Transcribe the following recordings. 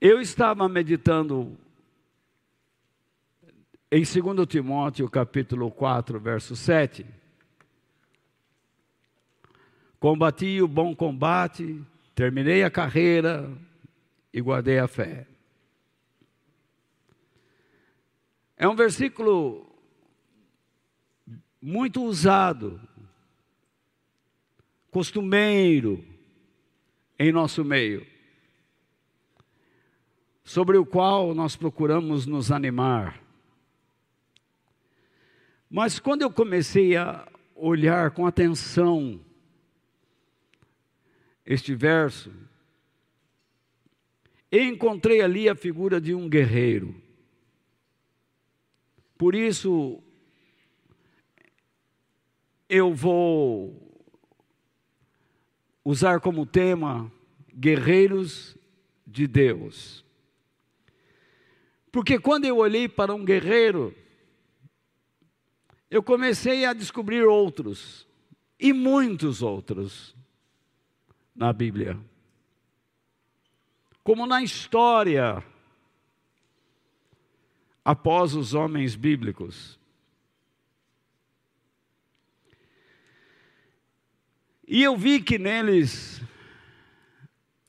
Eu estava meditando em 2 Timóteo, capítulo 4, verso 7. Combati o bom combate, terminei a carreira e guardei a fé. É um versículo muito usado, costumeiro em nosso meio, sobre o qual nós procuramos nos animar. Mas quando eu comecei a olhar com atenção este verso, encontrei ali a figura de um guerreiro. Por isso, eu vou usar como tema Guerreiros de Deus. Porque quando eu olhei para um guerreiro, eu comecei a descobrir outros, e muitos outros, na Bíblia. Como na história, após os homens bíblicos. E eu vi que neles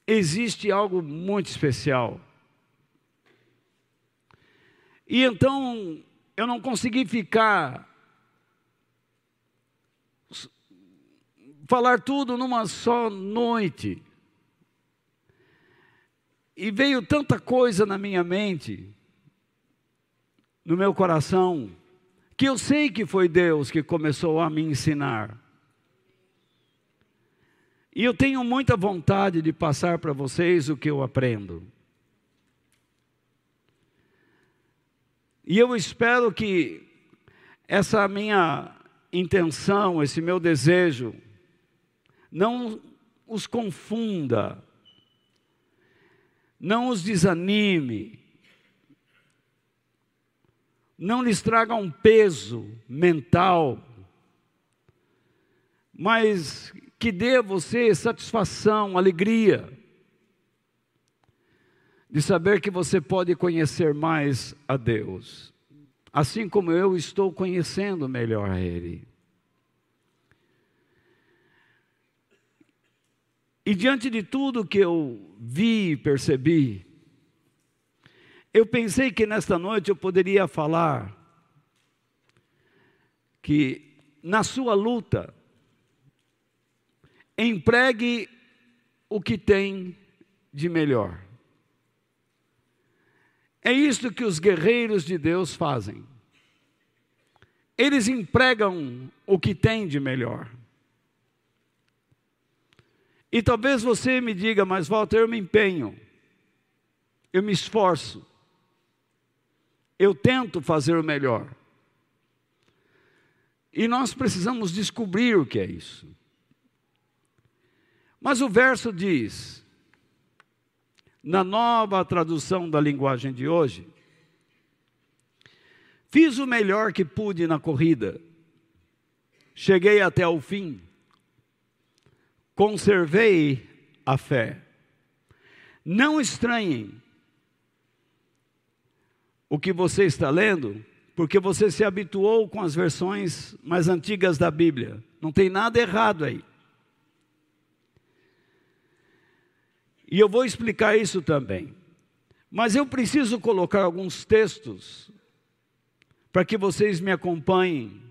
existe algo muito especial. E então eu não consegui ficar falar tudo numa só noite. E veio tanta coisa na minha mente, no meu coração, que eu sei que foi Deus que começou a me ensinar. E eu tenho muita vontade de passar para vocês o que eu aprendo. E eu espero que essa minha intenção, esse meu desejo, não os confunda, não os desanime, não lhes traga um peso mental, mas que dê a você satisfação, alegria, de saber que você pode conhecer mais a Deus, assim como eu estou conhecendo melhor a Ele. E diante de tudo que eu vi e percebi, eu pensei que nesta noite eu poderia falar que na sua luta, empregue o que tem de melhor. É isto que os guerreiros de Deus fazem. Eles empregam o que tem de melhor. E talvez você me diga, mas Walter, eu me empenho, eu me esforço, eu tento fazer o melhor. E nós precisamos descobrir o que é isso. Mas o verso diz, na nova tradução da linguagem de hoje, fiz o melhor que pude na corrida, cheguei até o fim, conservei a fé. Não estranhem o que você está lendo, porque você se habituou com as versões mais antigas da Bíblia. Não tem nada errado aí. E eu vou explicar isso também. Mas eu preciso colocar alguns textos para que vocês me acompanhem,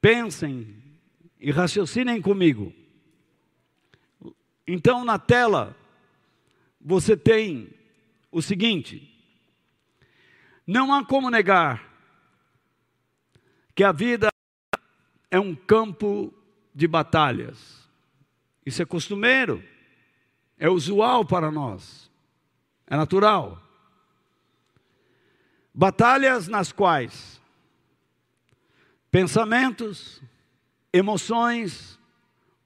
pensem e raciocinem comigo. Então, na tela, você tem o seguinte: não há como negar que a vida é um campo de batalhas. Isso é costumeiro é usual para nós, é natural. Batalhas nas quais pensamentos, emoções,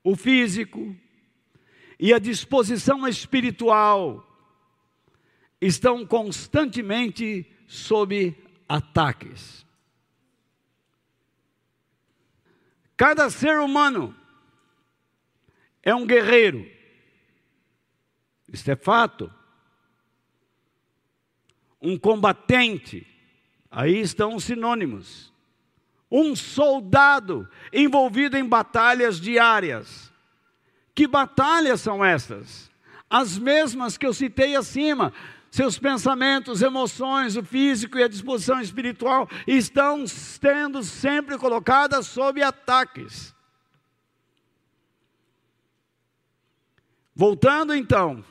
o físico e a disposição espiritual estão constantemente sob ataques. Cada ser humano é um guerreiro isto é fato. um combatente, aí estão os sinônimos. Um soldado envolvido em batalhas diárias. Que batalhas são essas? As mesmas que eu citei acima. Seus pensamentos, emoções, o físico e a disposição espiritual estão sendo sempre colocadas sob ataques. Voltando então.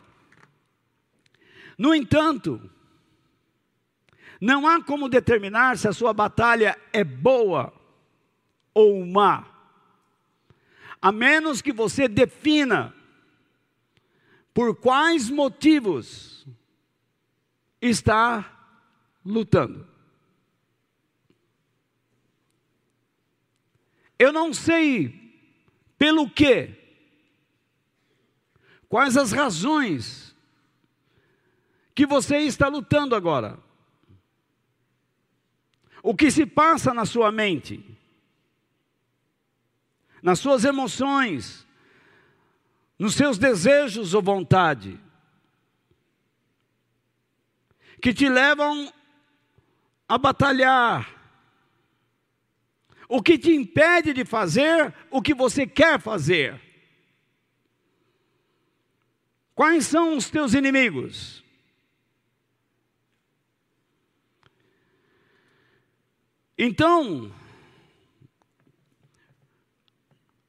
No entanto, não há como determinar se a sua batalha é boa ou má, a menos que você defina por quais motivos está lutando. Eu não sei pelo que Quais as razões que você está lutando agora? O que se passa na sua mente? Nas suas emoções? Nos seus desejos ou vontade? Que te levam a batalhar. O que te impede de fazer o que você quer fazer? Quais são os teus inimigos? Então,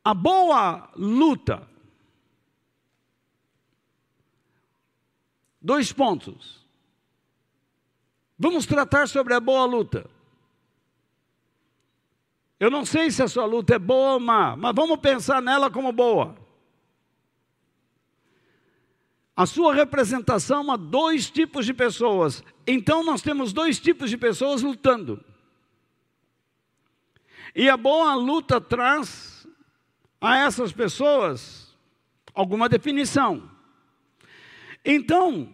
a boa luta. Dois pontos. Vamos tratar sobre a boa luta. Eu não sei se a sua luta é boa ou má, mas vamos pensar nela como boa. A sua representação a dois tipos de pessoas. Então nós temos dois tipos de pessoas lutando. E a boa luta traz a essas pessoas alguma definição. Então,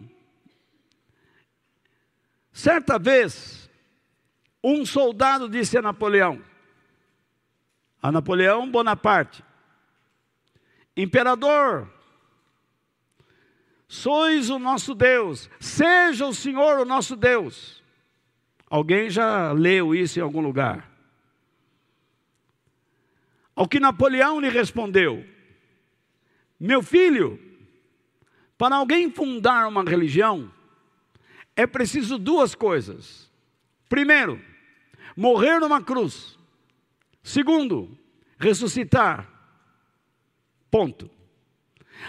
certa vez, um soldado disse a Napoleão, a Napoleão Bonaparte, Imperador, sois o nosso Deus, seja o Senhor o nosso Deus. Alguém já leu isso em algum lugar? Ao que Napoleão lhe respondeu: Meu filho, para alguém fundar uma religião, é preciso duas coisas. Primeiro, morrer numa cruz. Segundo, ressuscitar. Ponto.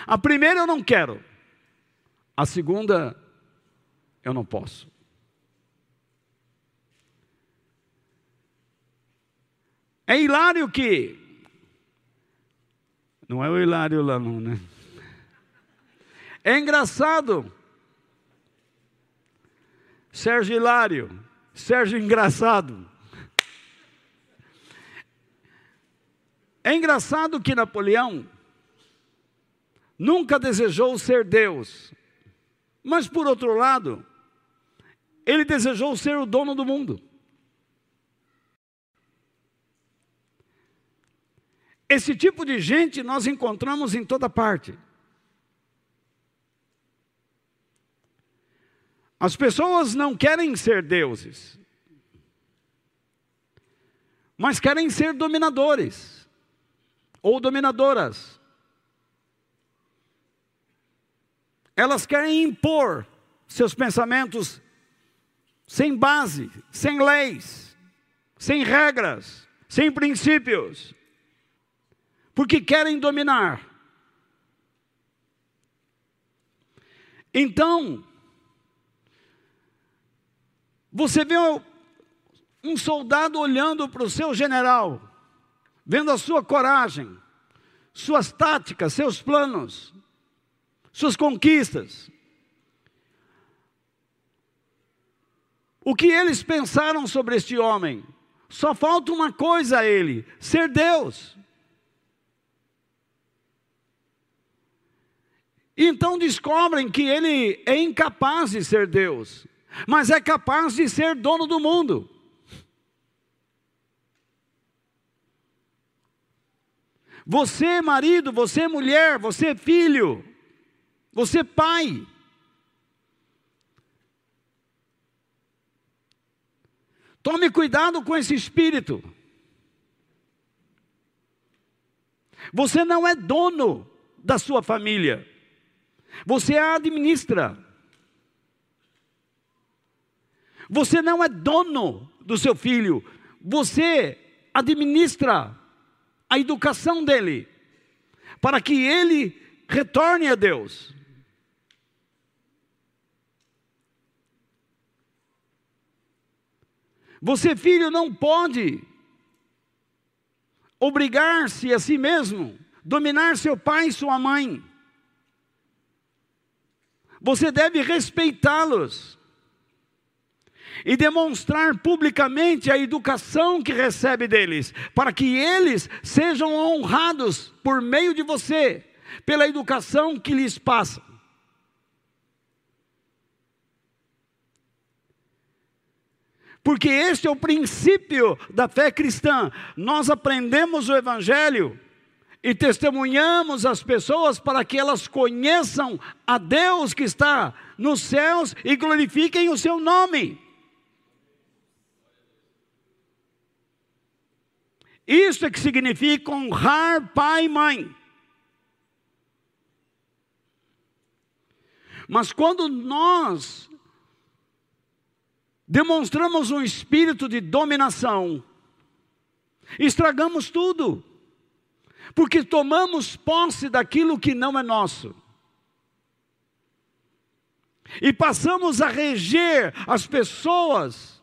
A primeira eu não quero. A segunda, eu não posso. É hilário que. Não é o hilário lá, não, né? É engraçado. Sérgio Hilário. Sérgio Engraçado. É engraçado que Napoleão nunca desejou ser Deus, mas por outro lado, ele desejou ser o dono do mundo. Esse tipo de gente nós encontramos em toda parte. As pessoas não querem ser deuses, mas querem ser dominadores ou dominadoras. Elas querem impor seus pensamentos sem base, sem leis, sem regras, sem princípios, porque querem dominar. Então, você vê um soldado olhando para o seu general, vendo a sua coragem, suas táticas, seus planos, suas conquistas. O que eles pensaram sobre este homem? Só falta uma coisa a ele: ser Deus. Então descobrem que ele é incapaz de ser Deus, mas é capaz de ser dono do mundo. Você, marido, você, mulher, você, filho, você pai. Tome cuidado com esse espírito. Você não é dono da sua família, você a administra. Você não é dono do seu filho, você administra a educação dele, para que ele retorne a Deus. Você, filho, não pode obrigar-se a si mesmo, dominar seu pai e sua mãe. Você deve respeitá-los e demonstrar publicamente a educação que recebe deles, para que eles sejam honrados por meio de você, pela educação que lhes passa. Porque este é o princípio da fé cristã. Nós aprendemos o Evangelho e testemunhamos as pessoas para que elas conheçam a Deus que está nos céus e glorifiquem o seu nome. Isso é que significa honrar pai e mãe. Mas quando nós demonstramos um espírito de dominação, estragamos tudo, porque tomamos posse daquilo que não é nosso. E passamos a reger as pessoas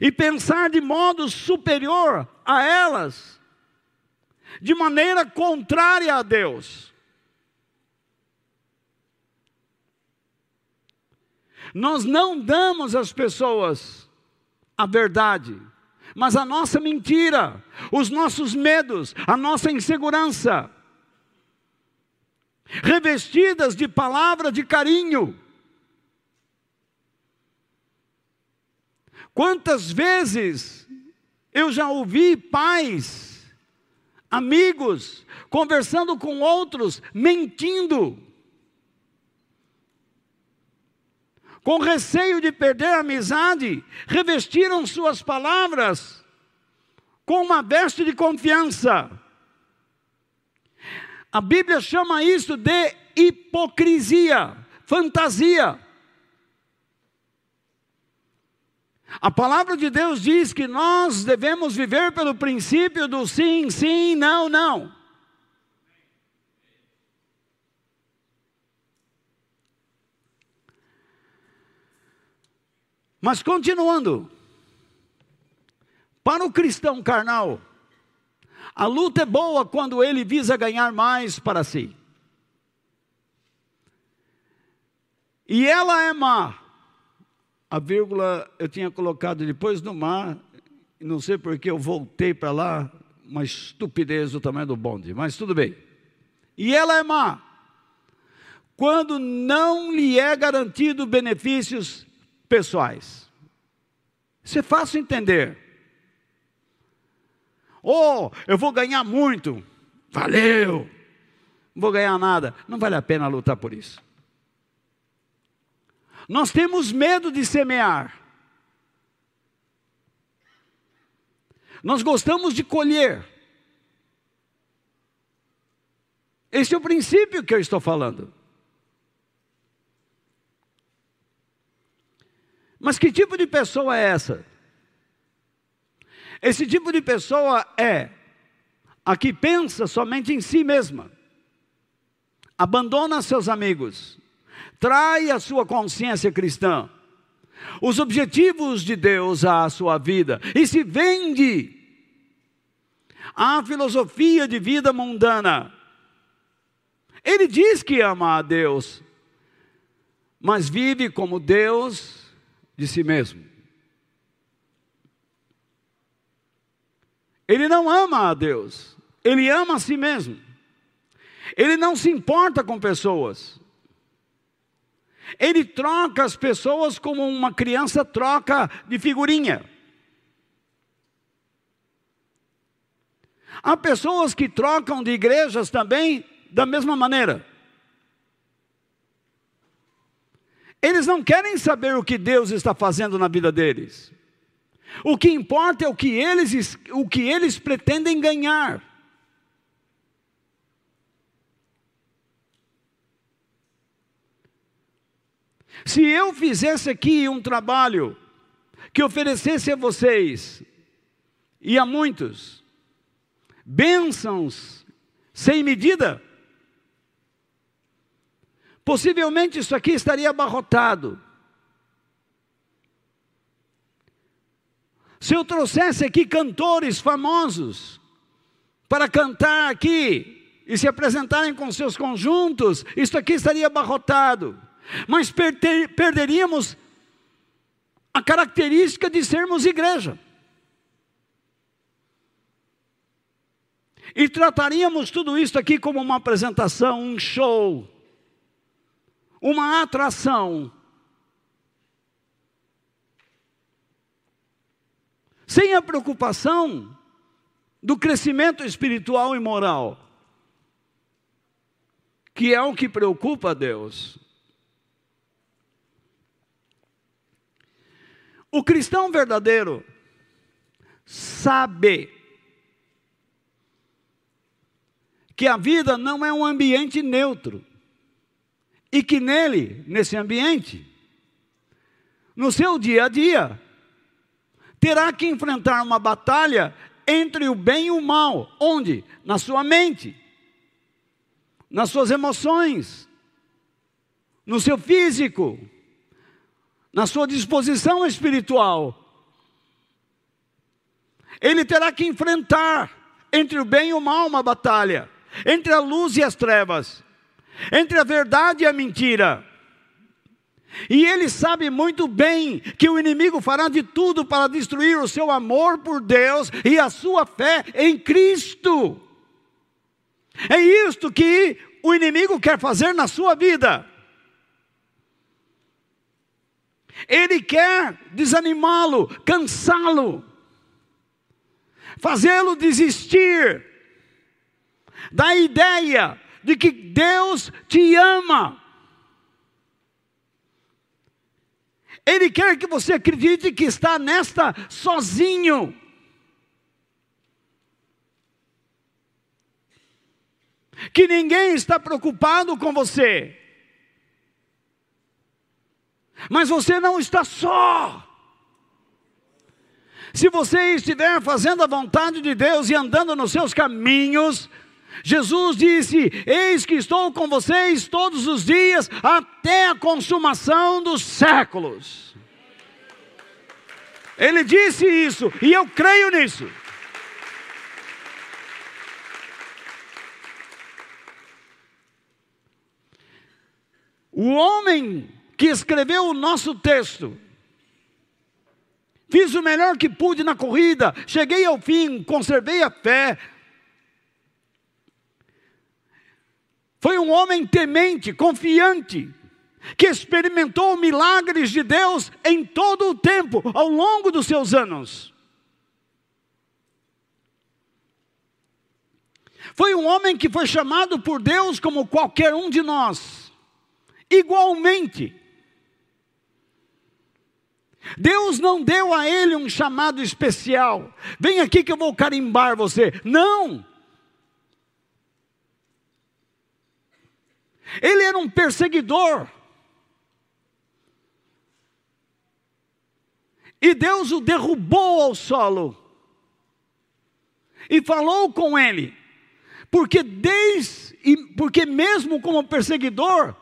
e pensar de modo superior a elas, de maneira contrária a Deus. Nós não damos às pessoas a verdade, mas a nossa mentira, os nossos medos, a nossa insegurança, revestidas de palavra de carinho. Quantas vezes eu já ouvi pais, amigos, conversando com outros, mentindo, com receio de perder a amizade, revestiram suas palavras com uma veste de confiança. A Bíblia chama isso de hipocrisia, fantasia. A palavra de Deus diz que nós devemos viver pelo princípio do sim, sim, não, não. Mas continuando, para o cristão carnal, a luta é boa quando ele visa ganhar mais para si. E ela é má. A vírgula eu tinha colocado depois no mar, não sei porque eu voltei para lá, uma estupidez do tamanho do bonde, mas tudo bem. E ela é má. Quando não lhe é garantido benefícios pessoais. Isso é fácil entender. Oh, eu vou ganhar muito. Valeu. Não vou ganhar nada. Não vale a pena lutar por isso. Nós temos medo de semear. Nós gostamos de colher. Esse é o princípio que eu estou falando. Mas que tipo de pessoa é essa? Esse tipo de pessoa é a que pensa somente em si mesma, abandona seus amigos, trai a sua consciência cristã, os objetivos de Deus à sua vida e se vende à filosofia de vida mundana. Ele diz que ama a Deus, mas vive como Deus de si mesmo. Ele não ama a Deus, ele ama a si mesmo. Ele não se importa com pessoas. Ele troca as pessoas como uma criança troca de figurinha. Há pessoas que trocam de igrejas também da mesma maneira. Eles não querem saber o que Deus está fazendo na vida deles. O que importa é o que eles, o que eles pretendem ganhar. Se eu fizesse aqui um trabalho que oferecesse a vocês e a muitos bênçãos sem medida, possivelmente isso aqui estaria abarrotado. Se eu trouxesse aqui cantores famosos para cantar aqui e se apresentarem com seus conjuntos, isso aqui estaria abarrotado. Mas perderíamos a característica de sermos igreja. E trataríamos tudo isso aqui como uma apresentação, um show, uma atração. sem a preocupação do crescimento espiritual e moral, que é o que preocupa a Deus. O cristão verdadeiro sabe que a vida não é um ambiente neutro e que nele, nesse ambiente, no seu dia a dia, terá que enfrentar uma batalha entre o bem e o mal. Onde? Na sua mente, nas suas emoções, no seu físico, na sua disposição espiritual. Ele terá que enfrentar entre o bem e o mal uma batalha, entre a luz e as trevas, entre a verdade e a mentira. E ele sabe muito bem que o inimigo fará de tudo para destruir o seu amor por Deus e a sua fé em Cristo. É isto que o inimigo quer fazer na sua vida. Ele quer desanimá-lo, cansá-lo, fazê-lo desistir da ideia de que Deus te ama Ele quer que você acredite que está nesta sozinho. Que ninguém está preocupado com você. Mas você não está só. Se você estiver fazendo a vontade de Deus e andando nos seus caminhos, Jesus disse: Eis que estou com vocês todos os dias até a consumação dos séculos. Ele disse isso e eu creio nisso. O homem que escreveu o nosso texto, fiz o melhor que pude na corrida, cheguei ao fim, conservei a fé, Foi um homem temente, confiante, que experimentou milagres de Deus em todo o tempo, ao longo dos seus anos. Foi um homem que foi chamado por Deus como qualquer um de nós, igualmente. Deus não deu a ele um chamado especial. Vem aqui que eu vou carimbar você. Não! Ele era um perseguidor. E Deus o derrubou ao solo. E falou com ele. Porque desde porque mesmo como perseguidor,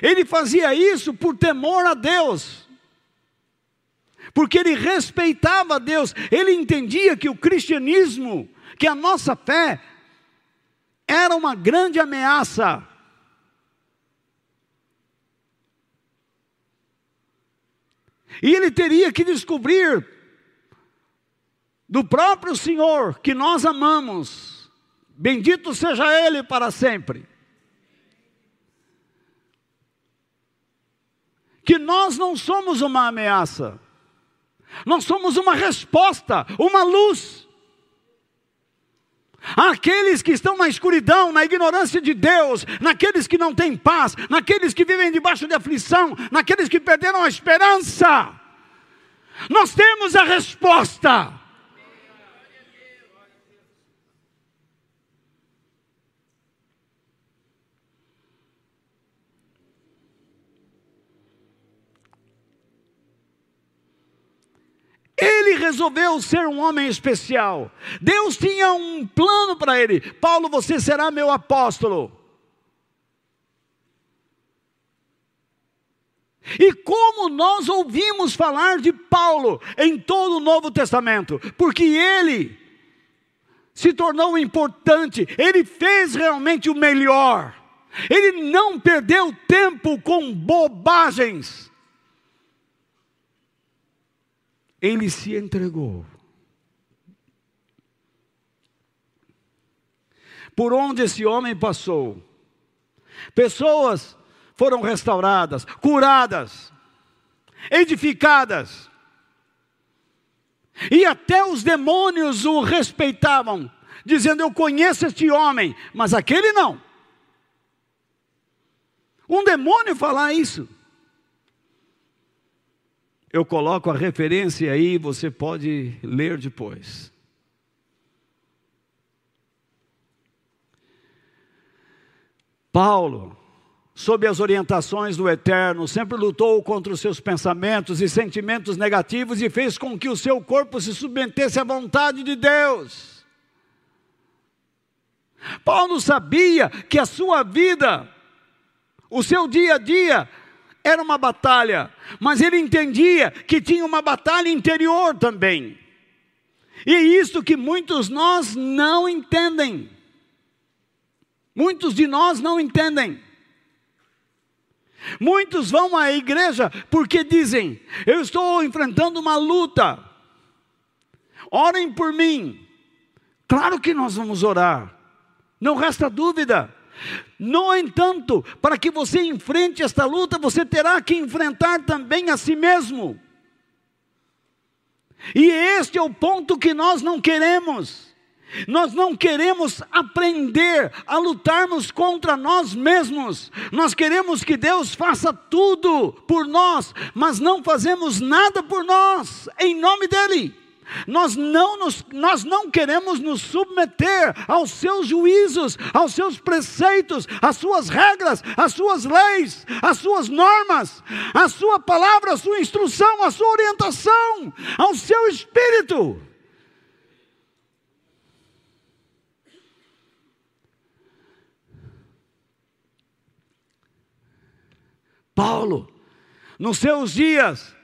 ele fazia isso por temor a Deus. Porque ele respeitava Deus, ele entendia que o cristianismo, que a nossa fé era uma grande ameaça E ele teria que descobrir do próprio Senhor que nós amamos. Bendito seja Ele para sempre. Que nós não somos uma ameaça, nós somos uma resposta, uma luz. Aqueles que estão na escuridão, na ignorância de Deus, naqueles que não têm paz, naqueles que vivem debaixo de aflição, naqueles que perderam a esperança. Nós temos a resposta. Ele resolveu ser um homem especial. Deus tinha um plano para ele. Paulo, você será meu apóstolo. E como nós ouvimos falar de Paulo em todo o Novo Testamento? Porque ele se tornou importante, ele fez realmente o melhor. Ele não perdeu tempo com bobagens. Ele se entregou. Por onde esse homem passou, pessoas foram restauradas, curadas, edificadas. E até os demônios o respeitavam, dizendo: Eu conheço este homem, mas aquele não. Um demônio falar isso. Eu coloco a referência aí, você pode ler depois. Paulo sob as orientações do Eterno, sempre lutou contra os seus pensamentos e sentimentos negativos e fez com que o seu corpo se submetesse à vontade de Deus. Paulo sabia que a sua vida, o seu dia a dia, era uma batalha, mas ele entendia que tinha uma batalha interior também. E é isso que muitos nós não entendem. Muitos de nós não entendem. Muitos vão à igreja porque dizem: Eu estou enfrentando uma luta, orem por mim. Claro que nós vamos orar, não resta dúvida. No entanto, para que você enfrente esta luta, você terá que enfrentar também a si mesmo. E este é o ponto que nós não queremos. Nós não queremos aprender a lutarmos contra nós mesmos. Nós queremos que Deus faça tudo por nós, mas não fazemos nada por nós, em nome dEle. Nós não, nos, nós não queremos nos submeter aos seus juízos, aos seus preceitos, às suas regras, às suas leis, às suas normas, à sua palavra, à sua instrução, à sua orientação, ao seu espírito. Paulo, nos seus dias,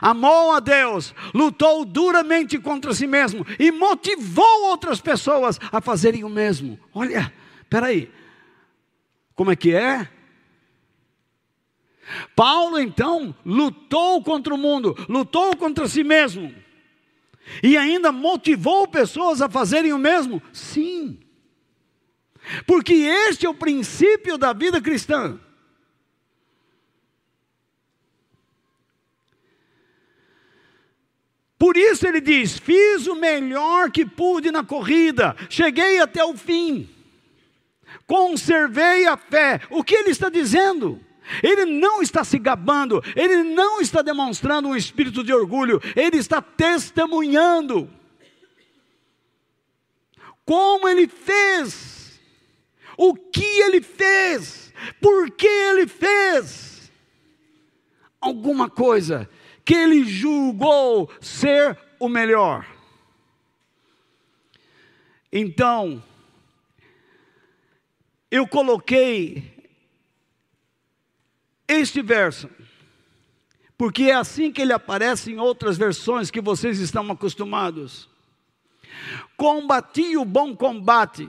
amou a Deus, lutou duramente contra si mesmo e motivou outras pessoas a fazerem o mesmo. Olha, peraí, como é que é? Paulo então lutou contra o mundo, lutou contra si mesmo e ainda motivou pessoas a fazerem o mesmo? Sim, porque este é o princípio da vida cristã. Por isso ele diz: Fiz o melhor que pude na corrida, cheguei até o fim, conservei a fé. O que ele está dizendo? Ele não está se gabando, ele não está demonstrando um espírito de orgulho, ele está testemunhando como ele fez, o que ele fez, por que ele fez. Alguma coisa que ele julgou ser o melhor. Então, eu coloquei este verso, porque é assim que ele aparece em outras versões que vocês estão acostumados. Combati o bom combate,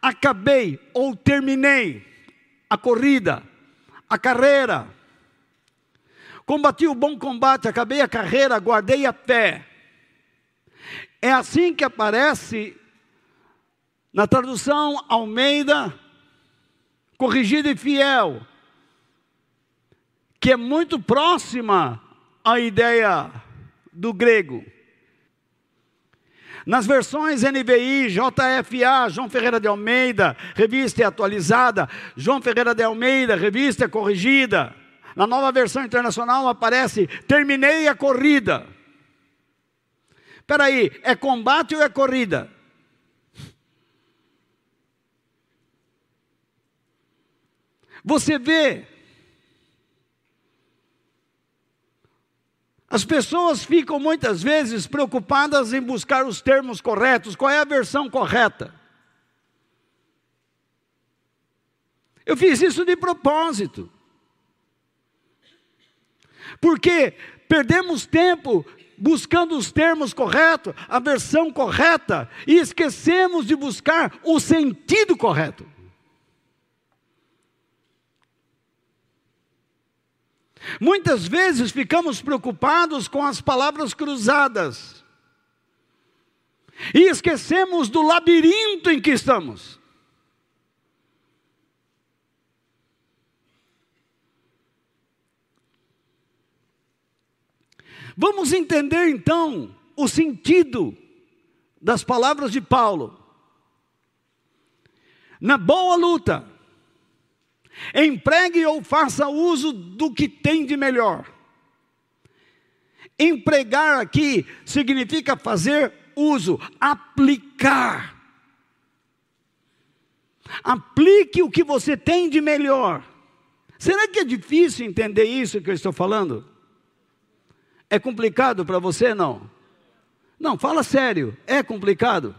acabei ou terminei a corrida, a carreira, Combati o bom combate, acabei a carreira, guardei a fé. É assim que aparece na tradução Almeida, corrigida e fiel, que é muito próxima à ideia do grego. Nas versões NVI, JFA, João Ferreira de Almeida, revista atualizada, João Ferreira de Almeida, revista corrigida, na nova versão internacional aparece: terminei a corrida. Espera aí, é combate ou é corrida? Você vê, as pessoas ficam muitas vezes preocupadas em buscar os termos corretos, qual é a versão correta? Eu fiz isso de propósito. Porque perdemos tempo buscando os termos corretos, a versão correta, e esquecemos de buscar o sentido correto. Muitas vezes ficamos preocupados com as palavras cruzadas e esquecemos do labirinto em que estamos. Vamos entender então o sentido das palavras de Paulo. Na boa luta, empregue ou faça uso do que tem de melhor. Empregar aqui significa fazer uso, aplicar. Aplique o que você tem de melhor. Será que é difícil entender isso que eu estou falando? É complicado para você, não? Não, fala sério, é complicado.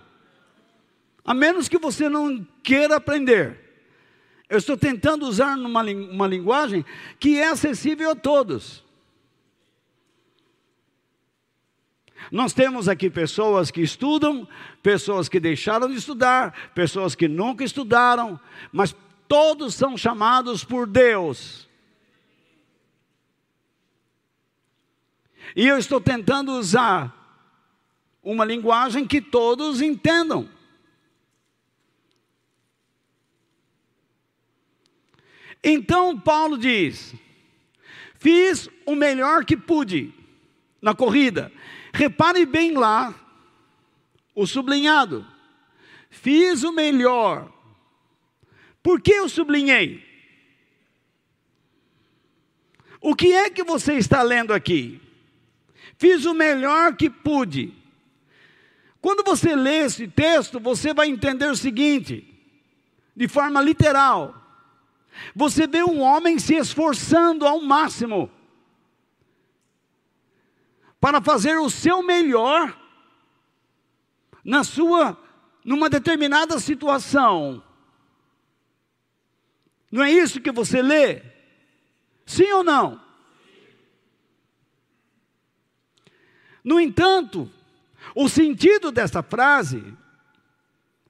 A menos que você não queira aprender. Eu estou tentando usar uma, uma linguagem que é acessível a todos. Nós temos aqui pessoas que estudam, pessoas que deixaram de estudar, pessoas que nunca estudaram, mas todos são chamados por Deus E eu estou tentando usar uma linguagem que todos entendam. Então Paulo diz: Fiz o melhor que pude na corrida. Repare bem lá, o sublinhado. Fiz o melhor. Por que eu sublinhei? O que é que você está lendo aqui? Fiz o melhor que pude. Quando você lê esse texto, você vai entender o seguinte, de forma literal. Você vê um homem se esforçando ao máximo para fazer o seu melhor na sua numa determinada situação. Não é isso que você lê? Sim ou não? No entanto, o sentido dessa frase,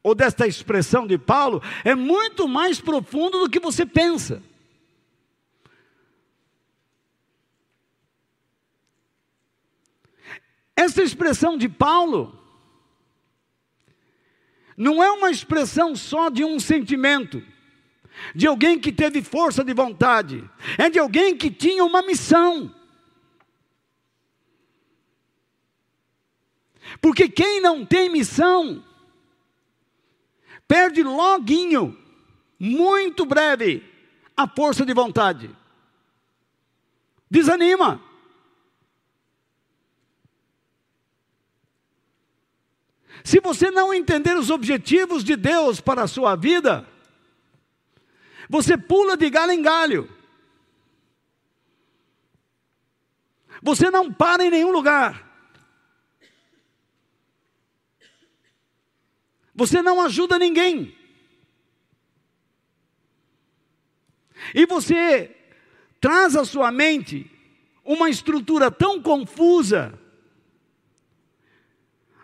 ou desta expressão de Paulo, é muito mais profundo do que você pensa. Essa expressão de Paulo não é uma expressão só de um sentimento, de alguém que teve força de vontade, é de alguém que tinha uma missão. Porque quem não tem missão, perde loguinho, muito breve, a força de vontade. Desanima. Se você não entender os objetivos de Deus para a sua vida, você pula de galho em galho. Você não para em nenhum lugar. Você não ajuda ninguém. E você traz à sua mente uma estrutura tão confusa,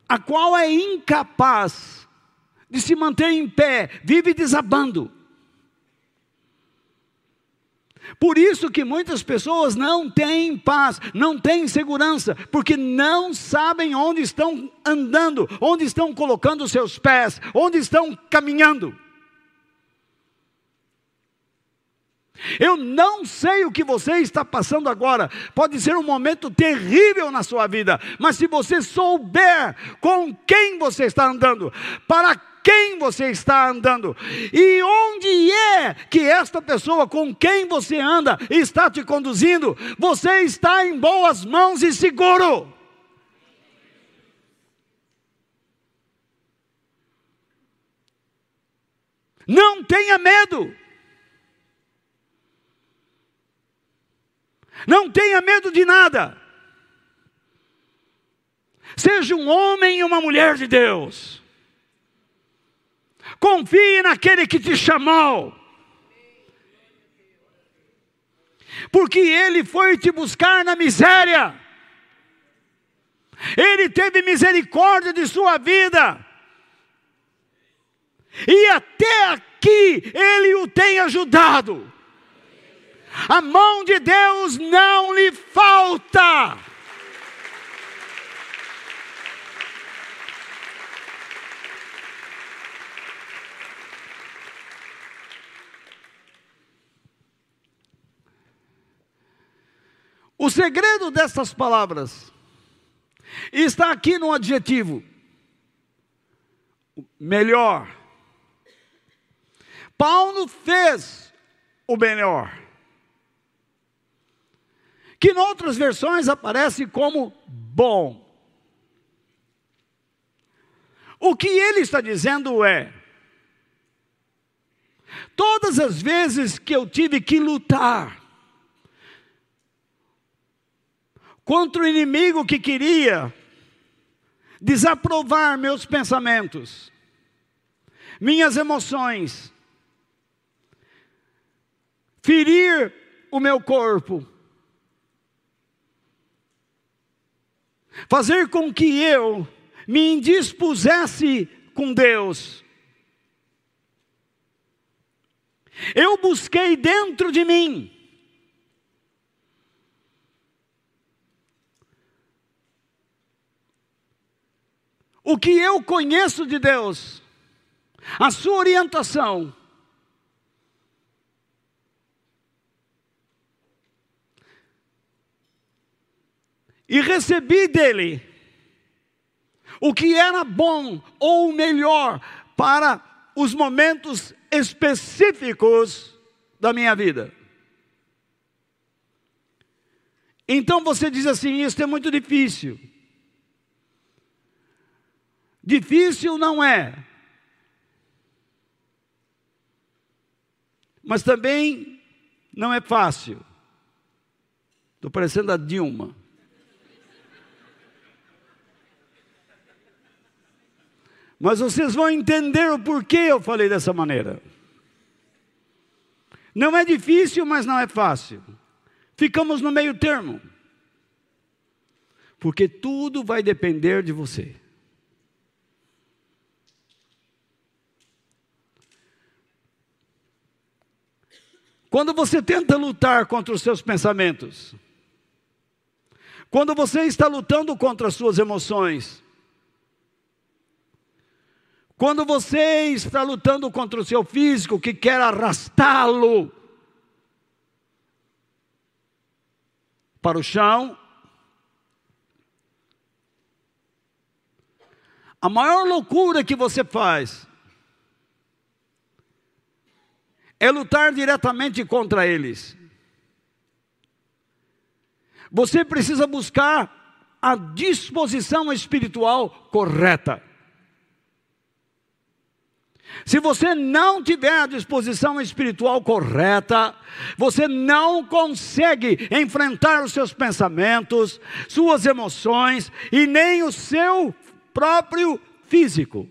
a qual é incapaz de se manter em pé, vive desabando. Por isso que muitas pessoas não têm paz, não têm segurança, porque não sabem onde estão andando, onde estão colocando os seus pés, onde estão caminhando. Eu não sei o que você está passando agora, pode ser um momento terrível na sua vida, mas se você souber com quem você está andando, para quem você está andando e onde é que esta pessoa com quem você anda está te conduzindo. Você está em boas mãos e seguro. Não tenha medo. Não tenha medo de nada. Seja um homem e uma mulher de Deus. Confie naquele que te chamou. Porque ele foi te buscar na miséria. Ele teve misericórdia de sua vida. E até aqui ele o tem ajudado. A mão de Deus não lhe falta. O segredo dessas palavras está aqui no adjetivo melhor. Paulo fez o melhor que em outras versões aparece como bom. O que ele está dizendo é: todas as vezes que eu tive que lutar contra o inimigo que queria desaprovar meus pensamentos, minhas emoções, ferir o meu corpo, fazer com que eu me indispusesse com Deus. Eu busquei dentro de mim o que eu conheço de Deus, a sua orientação. e recebi dele o que era bom ou melhor para os momentos específicos da minha vida. Então você diz assim: isso é muito difícil. Difícil não é, mas também não é fácil. Estou parecendo a Dilma. Mas vocês vão entender o porquê eu falei dessa maneira. Não é difícil, mas não é fácil. Ficamos no meio termo. Porque tudo vai depender de você. Quando você tenta lutar contra os seus pensamentos, quando você está lutando contra as suas emoções, quando você está lutando contra o seu físico que quer arrastá-lo para o chão, a maior loucura que você faz é lutar diretamente contra eles. Você precisa buscar a disposição espiritual correta. Se você não tiver a disposição espiritual correta, você não consegue enfrentar os seus pensamentos, suas emoções e nem o seu próprio físico.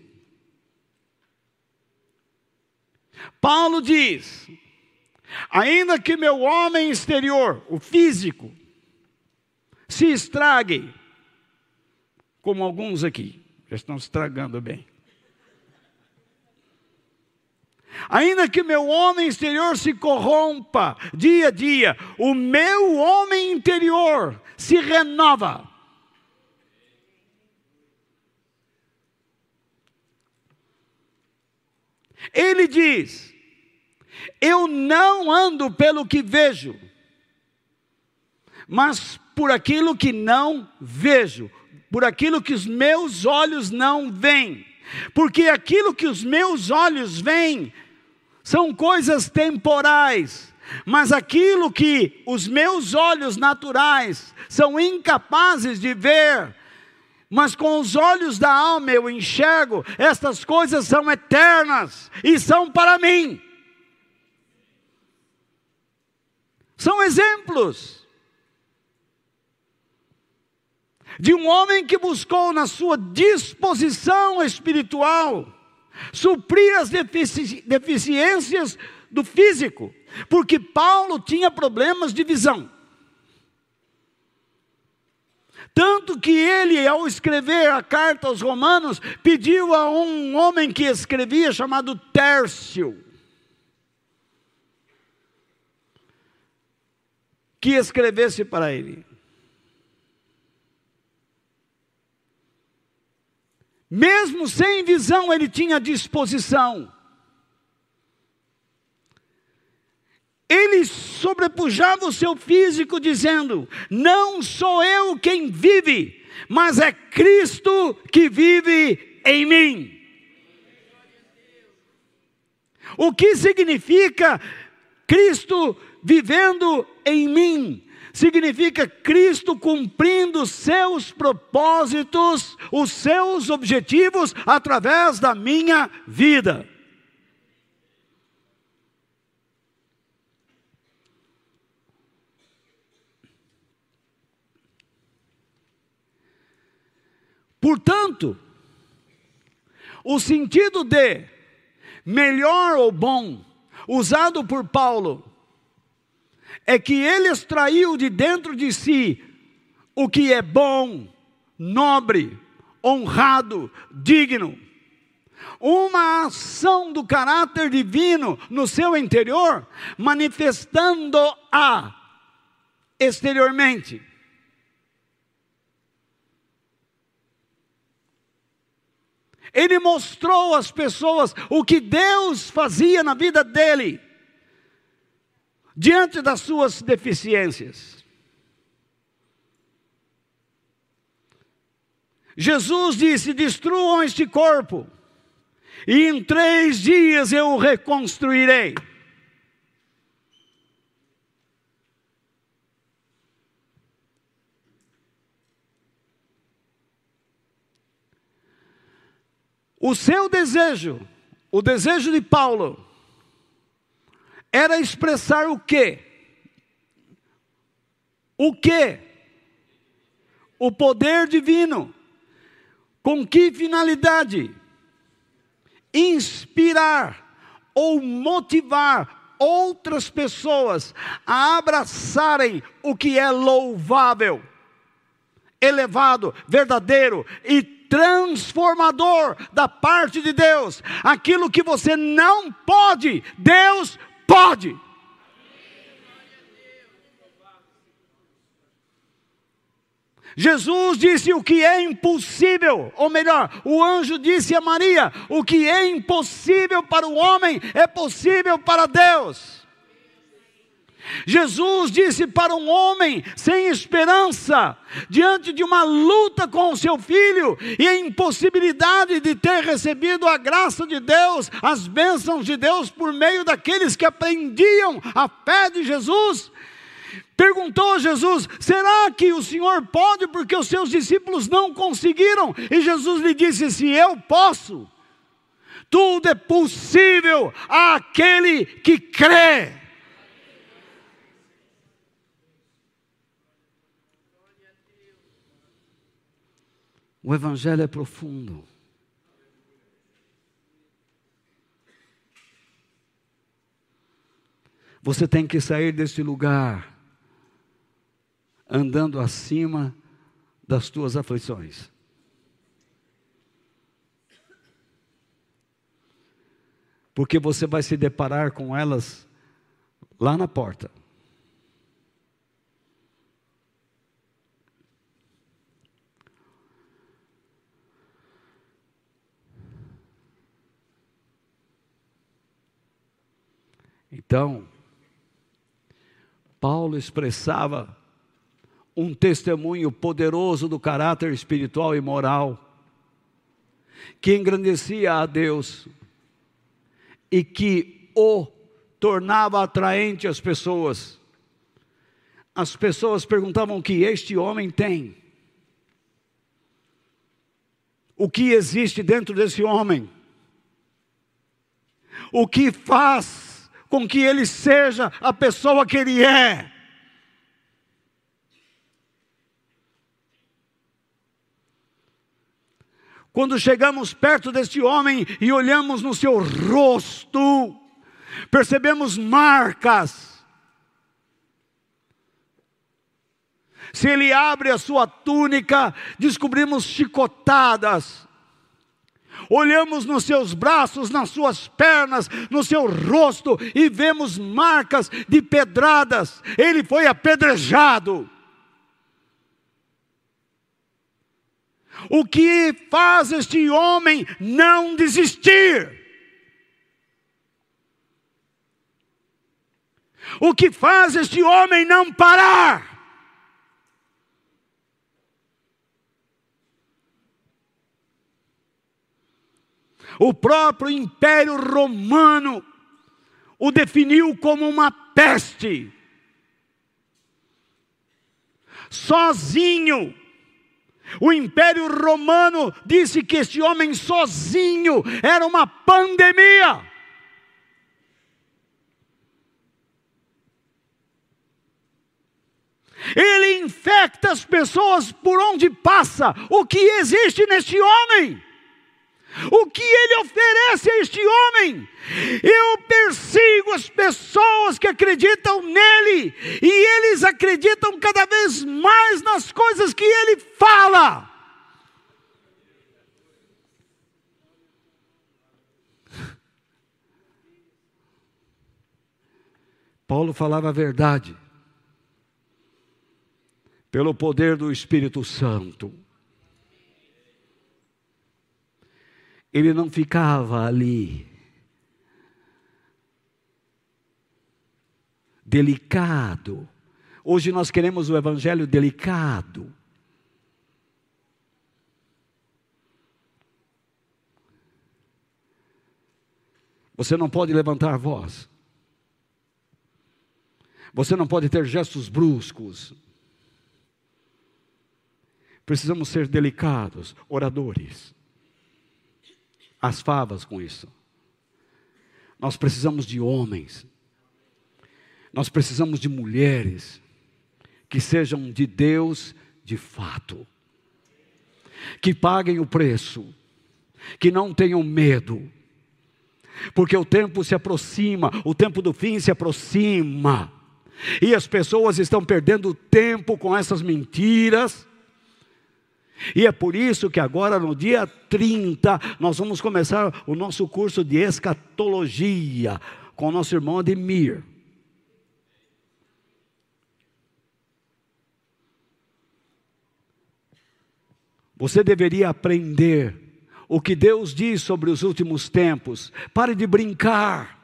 Paulo diz: ainda que meu homem exterior, o físico, se estrague, como alguns aqui já estão estragando bem. Ainda que meu homem exterior se corrompa dia a dia, o meu homem interior se renova. Ele diz: Eu não ando pelo que vejo, mas por aquilo que não vejo, por aquilo que os meus olhos não veem. Porque aquilo que os meus olhos veem são coisas temporais, mas aquilo que os meus olhos naturais são incapazes de ver, mas com os olhos da alma eu enxergo, estas coisas são eternas e são para mim. São exemplos de um homem que buscou na sua disposição espiritual suprir as defici deficiências do físico, porque Paulo tinha problemas de visão. Tanto que ele, ao escrever a carta aos Romanos, pediu a um homem que escrevia, chamado Tércio, que escrevesse para ele. Mesmo sem visão, ele tinha disposição. Ele sobrepujava o seu físico, dizendo: Não sou eu quem vive, mas é Cristo que vive em mim. O que significa Cristo vivendo em mim? Significa Cristo cumprindo seus propósitos, os seus objetivos através da minha vida. Portanto, o sentido de melhor ou bom, usado por Paulo, é que ele extraiu de dentro de si o que é bom, nobre, honrado, digno. Uma ação do caráter divino no seu interior, manifestando-a exteriormente. Ele mostrou às pessoas o que Deus fazia na vida dele, diante das suas deficiências. Jesus disse: Destruam este corpo, e em três dias eu o reconstruirei. O seu desejo, o desejo de Paulo, era expressar o quê? O quê? O poder divino. Com que finalidade? Inspirar ou motivar outras pessoas a abraçarem o que é louvável, elevado, verdadeiro e transformador da parte de Deus. Aquilo que você não pode, Deus pode. Jesus disse o que é impossível, ou melhor, o anjo disse a Maria: o que é impossível para o homem é possível para Deus. Jesus disse para um homem sem esperança, diante de uma luta com o seu filho e a impossibilidade de ter recebido a graça de Deus, as bênçãos de Deus por meio daqueles que aprendiam a fé de Jesus. Perguntou a Jesus: será que o Senhor pode porque os seus discípulos não conseguiram? E Jesus lhe disse: se eu posso, tudo é possível àquele que crê. O Evangelho é profundo. Você tem que sair desse lugar andando acima das tuas aflições. Porque você vai se deparar com elas lá na porta. Então, Paulo expressava um testemunho poderoso do caráter espiritual e moral, que engrandecia a Deus e que o tornava atraente às pessoas. As pessoas perguntavam o que este homem tem. o que existe dentro desse homem, o que faz com que ele seja a pessoa que ele é. Quando chegamos perto deste homem e olhamos no seu rosto, percebemos marcas. Se ele abre a sua túnica, descobrimos chicotadas. Olhamos nos seus braços, nas suas pernas, no seu rosto e vemos marcas de pedradas. Ele foi apedrejado. O que faz este homem não desistir? O que faz este homem não parar? O próprio Império Romano o definiu como uma peste. Sozinho, o Império Romano disse que este homem sozinho era uma pandemia. Ele infecta as pessoas por onde passa. O que existe neste homem? O que ele oferece a este homem? Eu persigo as pessoas que acreditam nele, e eles acreditam cada vez mais nas coisas que ele fala. Paulo falava a verdade, pelo poder do Espírito Santo. Ele não ficava ali. Delicado. Hoje nós queremos o evangelho delicado. Você não pode levantar a voz. Você não pode ter gestos bruscos. Precisamos ser delicados, oradores as favas com isso. Nós precisamos de homens, nós precisamos de mulheres que sejam de Deus de fato, que paguem o preço, que não tenham medo, porque o tempo se aproxima, o tempo do fim se aproxima, e as pessoas estão perdendo tempo com essas mentiras e é por isso que agora, no dia 30, nós vamos começar o nosso curso de escatologia com o nosso irmão Ademir. Você deveria aprender o que Deus diz sobre os últimos tempos. Pare de brincar.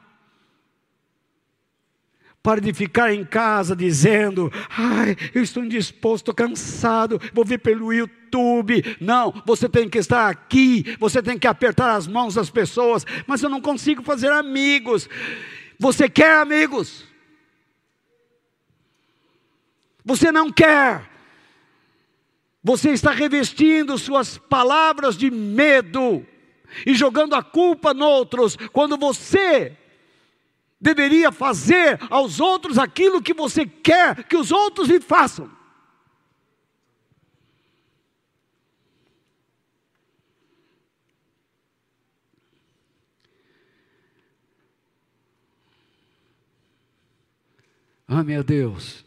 Pare de ficar em casa dizendo: ai, eu estou indisposto, estou cansado, vou ver pelo YouTube. Não, você tem que estar aqui, você tem que apertar as mãos das pessoas, mas eu não consigo fazer amigos. Você quer amigos? Você não quer. Você está revestindo suas palavras de medo e jogando a culpa noutros, quando você deveria fazer aos outros aquilo que você quer que os outros lhe façam. Ah, meu Deus.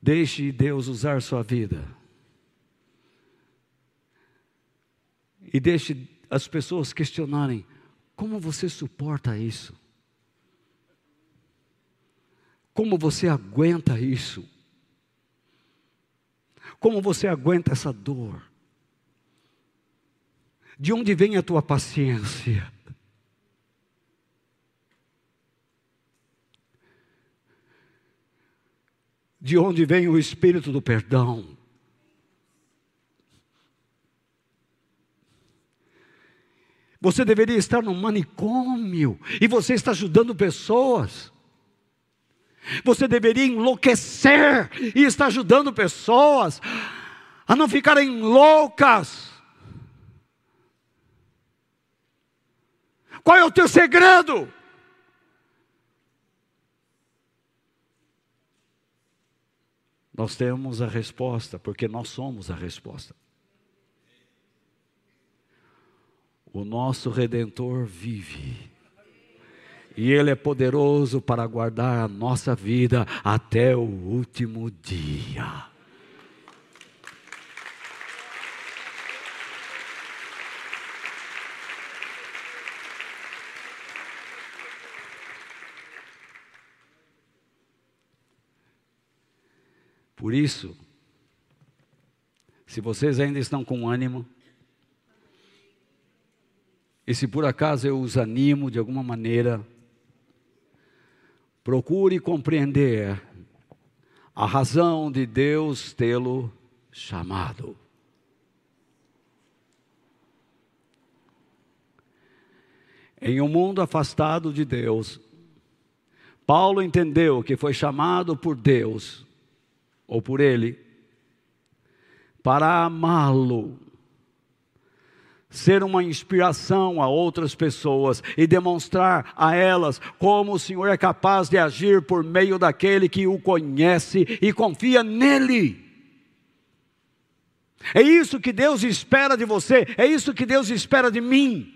Deixe Deus usar sua vida. E deixe as pessoas questionarem: como você suporta isso? Como você aguenta isso? Como você aguenta essa dor? De onde vem a tua paciência? De onde vem o espírito do perdão? Você deveria estar num manicômio e você está ajudando pessoas. Você deveria enlouquecer e está ajudando pessoas. a não ficarem loucas. Qual é o teu segredo? Nós temos a resposta, porque nós somos a resposta. O nosso redentor vive. E Ele é poderoso para guardar a nossa vida até o último dia. Por isso, se vocês ainda estão com ânimo, e se por acaso eu os animo de alguma maneira, procure compreender a razão de Deus tê-lo chamado. Em um mundo afastado de Deus, Paulo entendeu que foi chamado por Deus ou por Ele, para amá-lo, ser uma inspiração a outras pessoas e demonstrar a elas como o Senhor é capaz de agir por meio daquele que o conhece e confia nele. É isso que Deus espera de você, é isso que Deus espera de mim.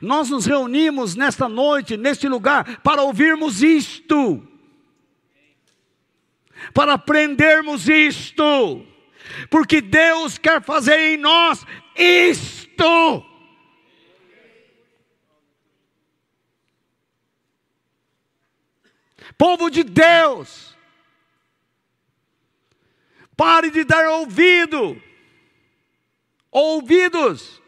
Nós nos reunimos nesta noite, neste lugar, para ouvirmos isto para aprendermos isto, porque Deus quer fazer em nós isto. Povo de Deus, pare de dar ouvido, ouvidos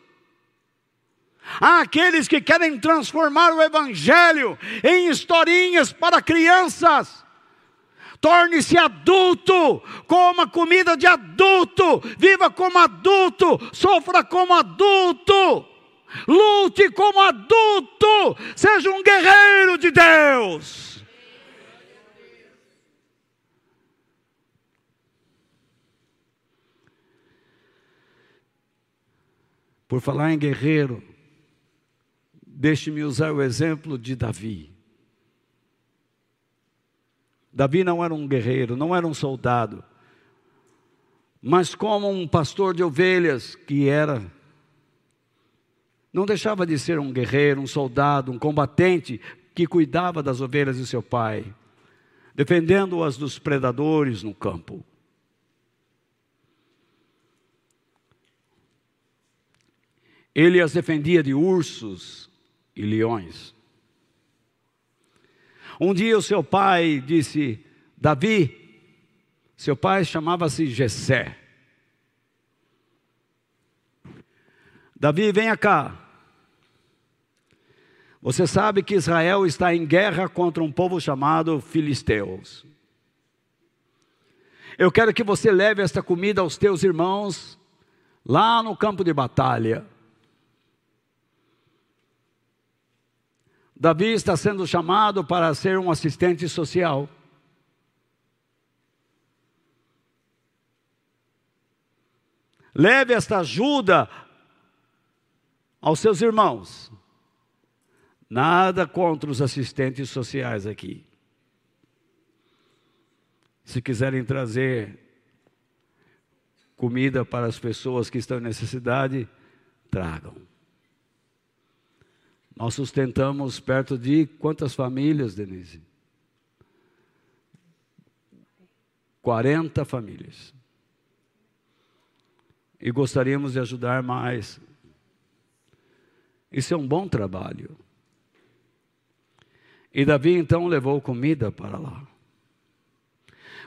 àqueles que querem transformar o Evangelho em historinhas para crianças. Torne-se adulto, coma comida de adulto, viva como adulto, sofra como adulto, lute como adulto, seja um guerreiro de Deus. Por falar em guerreiro, deixe-me usar o exemplo de Davi. Davi não era um guerreiro, não era um soldado, mas como um pastor de ovelhas que era, não deixava de ser um guerreiro, um soldado, um combatente que cuidava das ovelhas de seu pai, defendendo-as dos predadores no campo. Ele as defendia de ursos e leões. Um dia o seu pai disse: Davi, seu pai chamava-se Jessé. Davi, venha cá. Você sabe que Israel está em guerra contra um povo chamado Filisteus. Eu quero que você leve esta comida aos teus irmãos lá no campo de batalha. Davi está sendo chamado para ser um assistente social. Leve esta ajuda aos seus irmãos. Nada contra os assistentes sociais aqui. Se quiserem trazer comida para as pessoas que estão em necessidade, tragam. Nós sustentamos perto de quantas famílias, Denise? 40 famílias. E gostaríamos de ajudar mais. Isso é um bom trabalho. E Davi então levou comida para lá.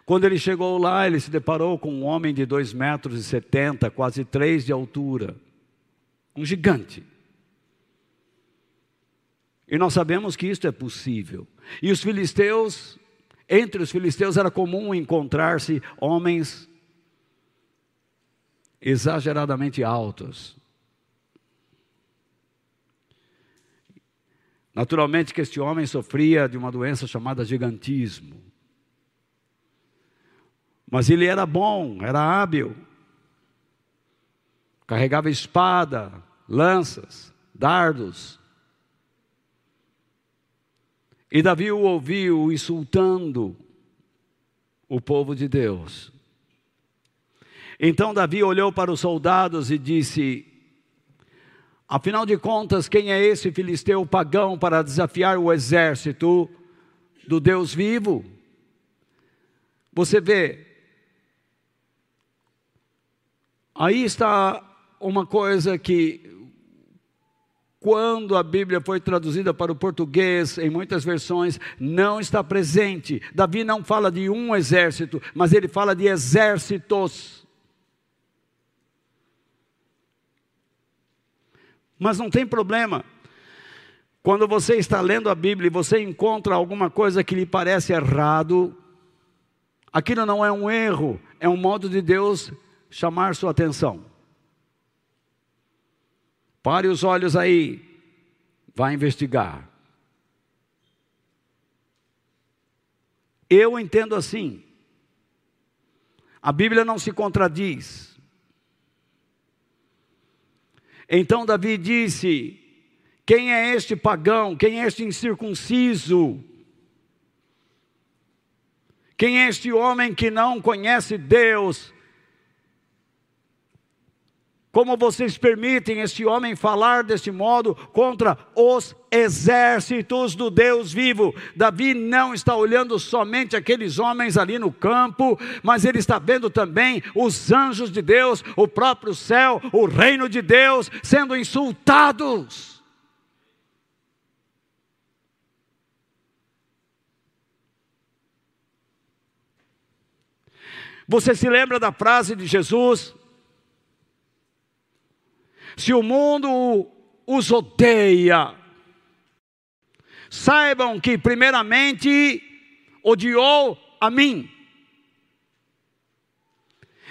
Quando ele chegou lá, ele se deparou com um homem de 2 metros e 70, quase 3 de altura. Um gigante. E nós sabemos que isto é possível. E os filisteus, entre os filisteus era comum encontrar-se homens exageradamente altos. Naturalmente que este homem sofria de uma doença chamada gigantismo. Mas ele era bom, era hábil. Carregava espada, lanças, dardos. E Davi o ouviu insultando o povo de Deus. Então Davi olhou para os soldados e disse: Afinal de contas, quem é esse filisteu pagão para desafiar o exército do Deus vivo? Você vê, aí está uma coisa que quando a Bíblia foi traduzida para o português, em muitas versões, não está presente. Davi não fala de um exército, mas ele fala de exércitos. Mas não tem problema. Quando você está lendo a Bíblia e você encontra alguma coisa que lhe parece errado, aquilo não é um erro, é um modo de Deus chamar sua atenção. Pare os olhos aí, vai investigar. Eu entendo assim. A Bíblia não se contradiz. Então Davi disse: Quem é este pagão? Quem é este incircunciso? Quem é este homem que não conhece Deus? Como vocês permitem este homem falar deste modo contra os exércitos do Deus vivo? Davi não está olhando somente aqueles homens ali no campo, mas ele está vendo também os anjos de Deus, o próprio céu, o reino de Deus sendo insultados. Você se lembra da frase de Jesus? Se o mundo os odeia, saibam que, primeiramente, odiou a mim.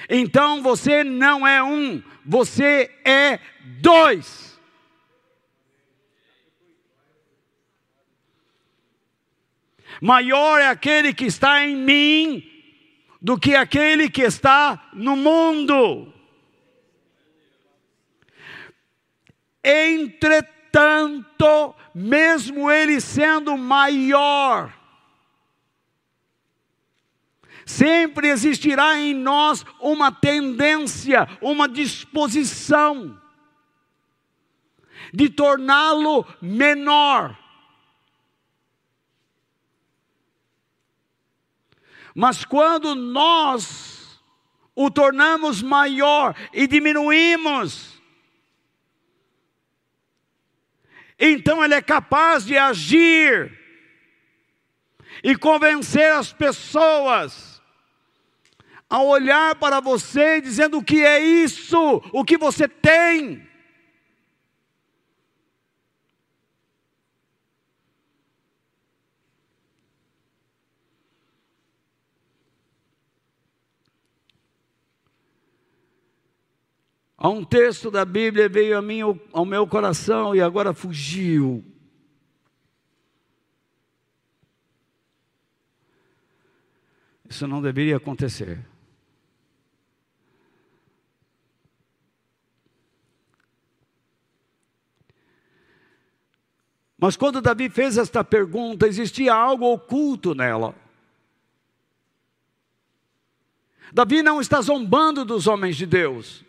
Então você não é um, você é dois. Maior é aquele que está em mim do que aquele que está no mundo. Entretanto, mesmo ele sendo maior, sempre existirá em nós uma tendência, uma disposição de torná-lo menor. Mas quando nós o tornamos maior e diminuímos então ele é capaz de agir e convencer as pessoas a olhar para você dizendo o que é isso, o que você tem. Há um texto da Bíblia veio a mim ao meu coração e agora fugiu. Isso não deveria acontecer. Mas quando Davi fez esta pergunta, existia algo oculto nela. Davi não está zombando dos homens de Deus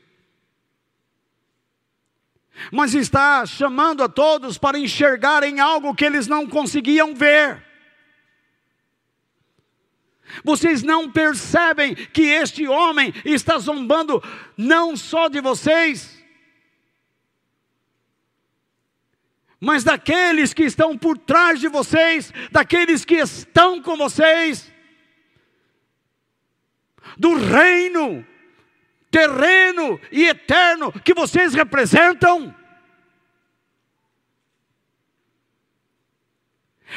mas está chamando a todos para enxergarem algo que eles não conseguiam ver. Vocês não percebem que este homem está zombando não só de vocês, mas daqueles que estão por trás de vocês, daqueles que estão com vocês, do reino terreno e eterno que vocês representam.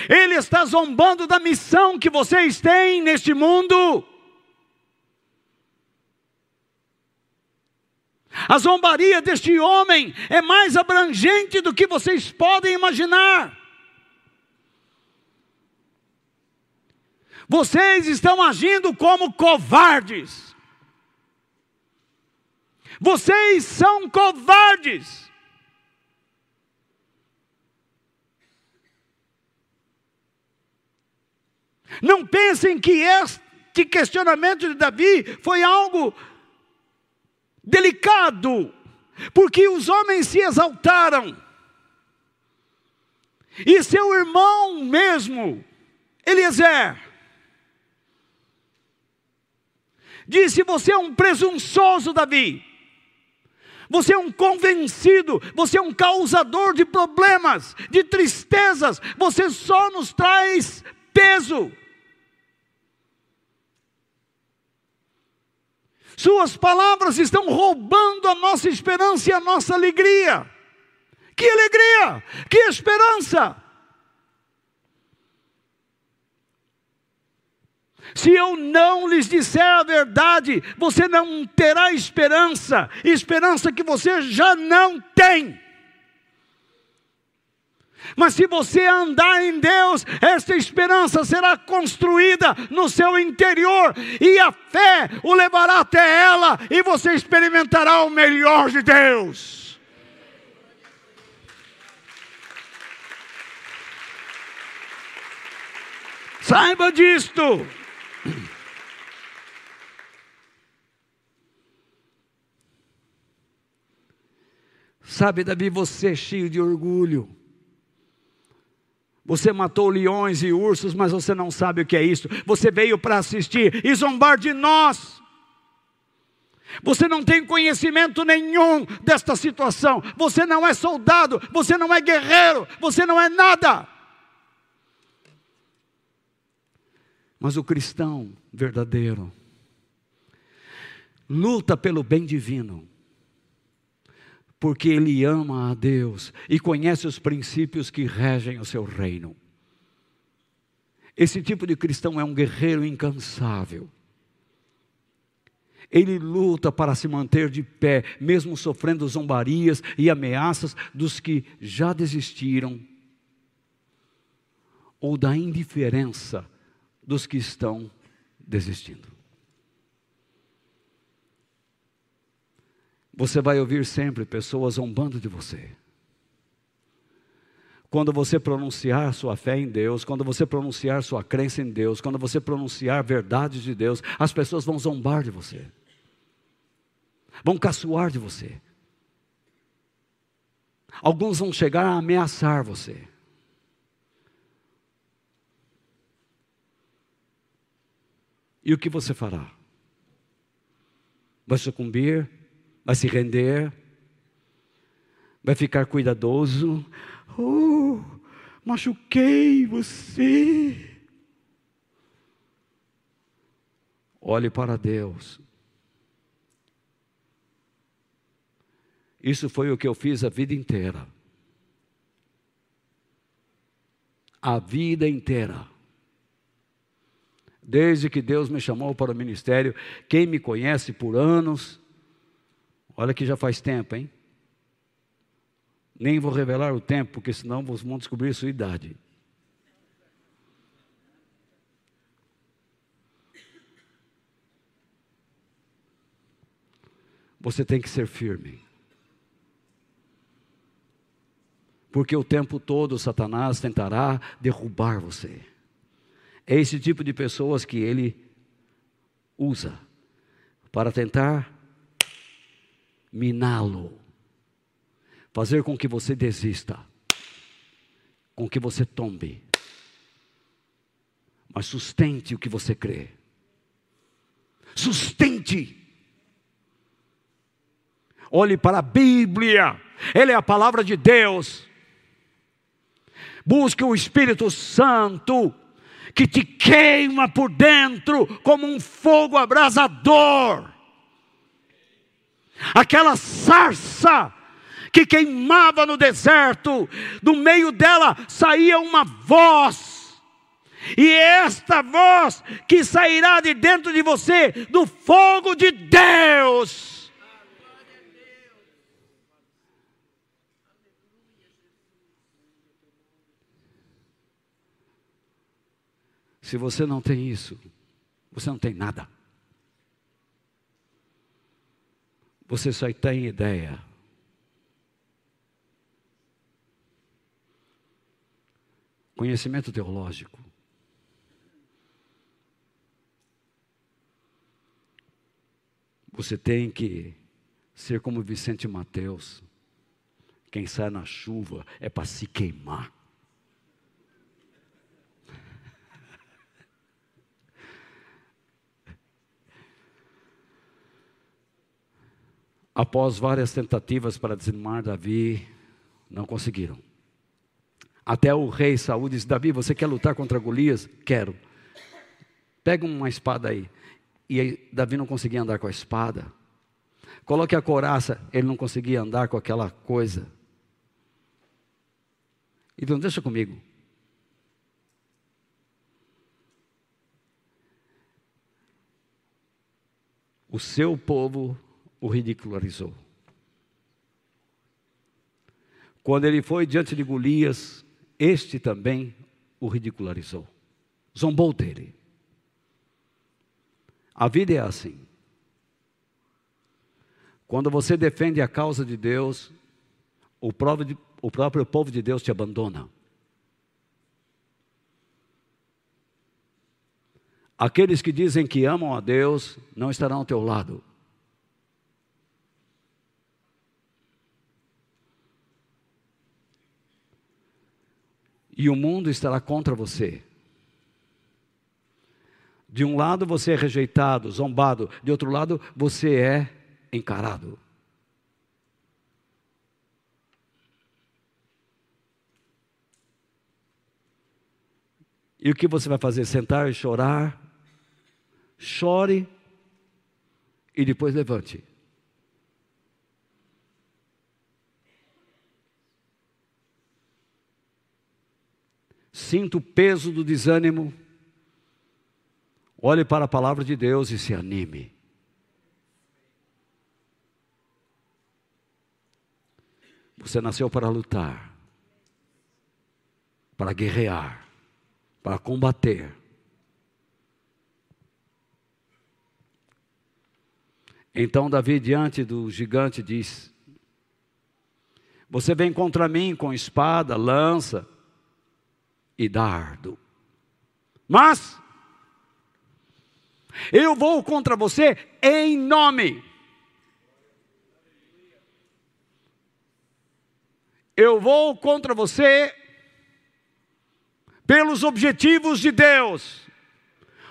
Ele está zombando da missão que vocês têm neste mundo. A zombaria deste homem é mais abrangente do que vocês podem imaginar. Vocês estão agindo como covardes. Vocês são covardes. Não pensem que este questionamento de Davi foi algo delicado, porque os homens se exaltaram. E seu irmão mesmo, Eliezer, disse: Você é um presunçoso, Davi. Você é um convencido, você é um causador de problemas, de tristezas, você só nos traz peso. Suas palavras estão roubando a nossa esperança e a nossa alegria. Que alegria! Que esperança! Se eu não lhes disser a verdade, você não terá esperança, esperança que você já não tem. Mas se você andar em Deus, esta esperança será construída no seu interior, e a fé o levará até ela, e você experimentará o melhor de Deus. Saiba disto. Sabe, Davi, você é cheio de orgulho. Você matou leões e ursos, mas você não sabe o que é isso. Você veio para assistir e zombar de nós. Você não tem conhecimento nenhum desta situação. Você não é soldado, você não é guerreiro, você não é nada. Mas o cristão verdadeiro luta pelo bem divino, porque ele ama a Deus e conhece os princípios que regem o seu reino. Esse tipo de cristão é um guerreiro incansável. Ele luta para se manter de pé, mesmo sofrendo zombarias e ameaças dos que já desistiram, ou da indiferença dos que estão desistindo. Você vai ouvir sempre pessoas zombando de você. Quando você pronunciar sua fé em Deus, quando você pronunciar sua crença em Deus, quando você pronunciar verdades de Deus, as pessoas vão zombar de você, vão caçoar de você. Alguns vão chegar a ameaçar você. E o que você fará? Vai sucumbir? Vai se render? Vai ficar cuidadoso? Oh, machuquei você. Olhe para Deus. Isso foi o que eu fiz a vida inteira. A vida inteira. Desde que Deus me chamou para o ministério, quem me conhece por anos, olha que já faz tempo, hein? Nem vou revelar o tempo, porque senão vão descobrir sua idade. Você tem que ser firme. Porque o tempo todo Satanás tentará derrubar você. É esse tipo de pessoas que ele usa para tentar miná-lo, fazer com que você desista, com que você tombe, mas sustente o que você crê. Sustente. Olhe para a Bíblia, ela é a palavra de Deus. Busque o Espírito Santo que te queima por dentro como um fogo abrasador. Aquela sarça que queimava no deserto, do meio dela saía uma voz. E esta voz que sairá de dentro de você, do fogo de Deus, Se você não tem isso, você não tem nada. Você só tem ideia. Conhecimento teológico. Você tem que ser como Vicente Mateus. Quem sai na chuva é para se queimar. Após várias tentativas para desanimar Davi, não conseguiram. Até o rei Saúl disse: Davi, você quer lutar contra Golias? Quero. Pega uma espada aí. E aí, Davi não conseguia andar com a espada. Coloque a coraça, ele não conseguia andar com aquela coisa. Então, deixa comigo. O seu povo o ridicularizou. Quando ele foi diante de Golias, este também o ridicularizou, zombou dele. A vida é assim. Quando você defende a causa de Deus, o próprio, o próprio povo de Deus te abandona. Aqueles que dizem que amam a Deus não estarão ao teu lado. E o mundo estará contra você. De um lado você é rejeitado, zombado, de outro lado você é encarado. E o que você vai fazer? Sentar e chorar? Chore e depois levante. Sinta o peso do desânimo, olhe para a palavra de Deus e se anime. Você nasceu para lutar, para guerrear, para combater. Então Davi, diante do gigante, diz: Você vem contra mim com espada, lança, e dardo. Mas eu vou contra você em nome. Eu vou contra você pelos objetivos de Deus,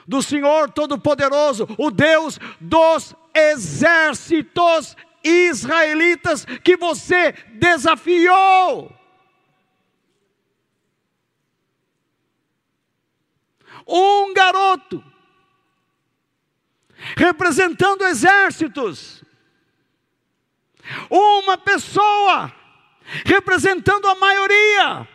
do Senhor Todo-Poderoso, o Deus dos exércitos israelitas que você desafiou. Um garoto, representando exércitos, uma pessoa, representando a maioria,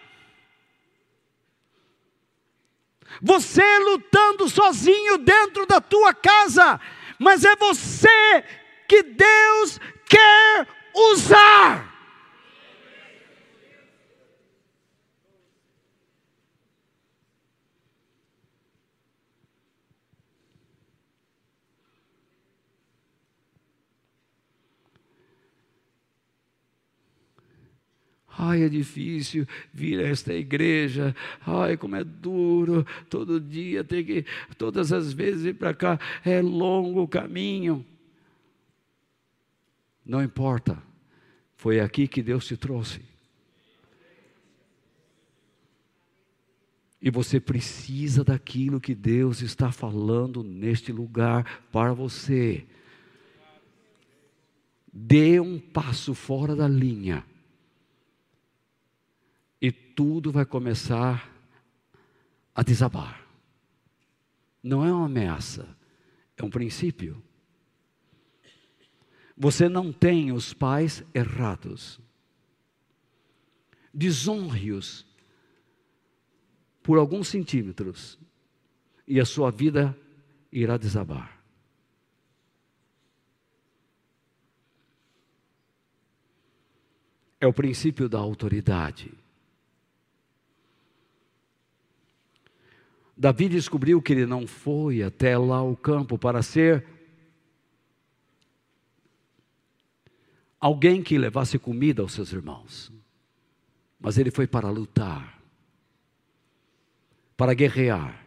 você lutando sozinho dentro da tua casa, mas é você que Deus quer usar. Ai, é difícil vir a esta igreja. Ai, como é duro. Todo dia ter que, todas as vezes ir para cá. É longo o caminho. Não importa. Foi aqui que Deus te trouxe. E você precisa daquilo que Deus está falando neste lugar para você. Dê um passo fora da linha e tudo vai começar a desabar. Não é uma ameaça, é um princípio. Você não tem os pais errados. Desonre-os por alguns centímetros e a sua vida irá desabar. É o princípio da autoridade. Davi descobriu que ele não foi até lá ao campo para ser alguém que levasse comida aos seus irmãos, mas ele foi para lutar, para guerrear,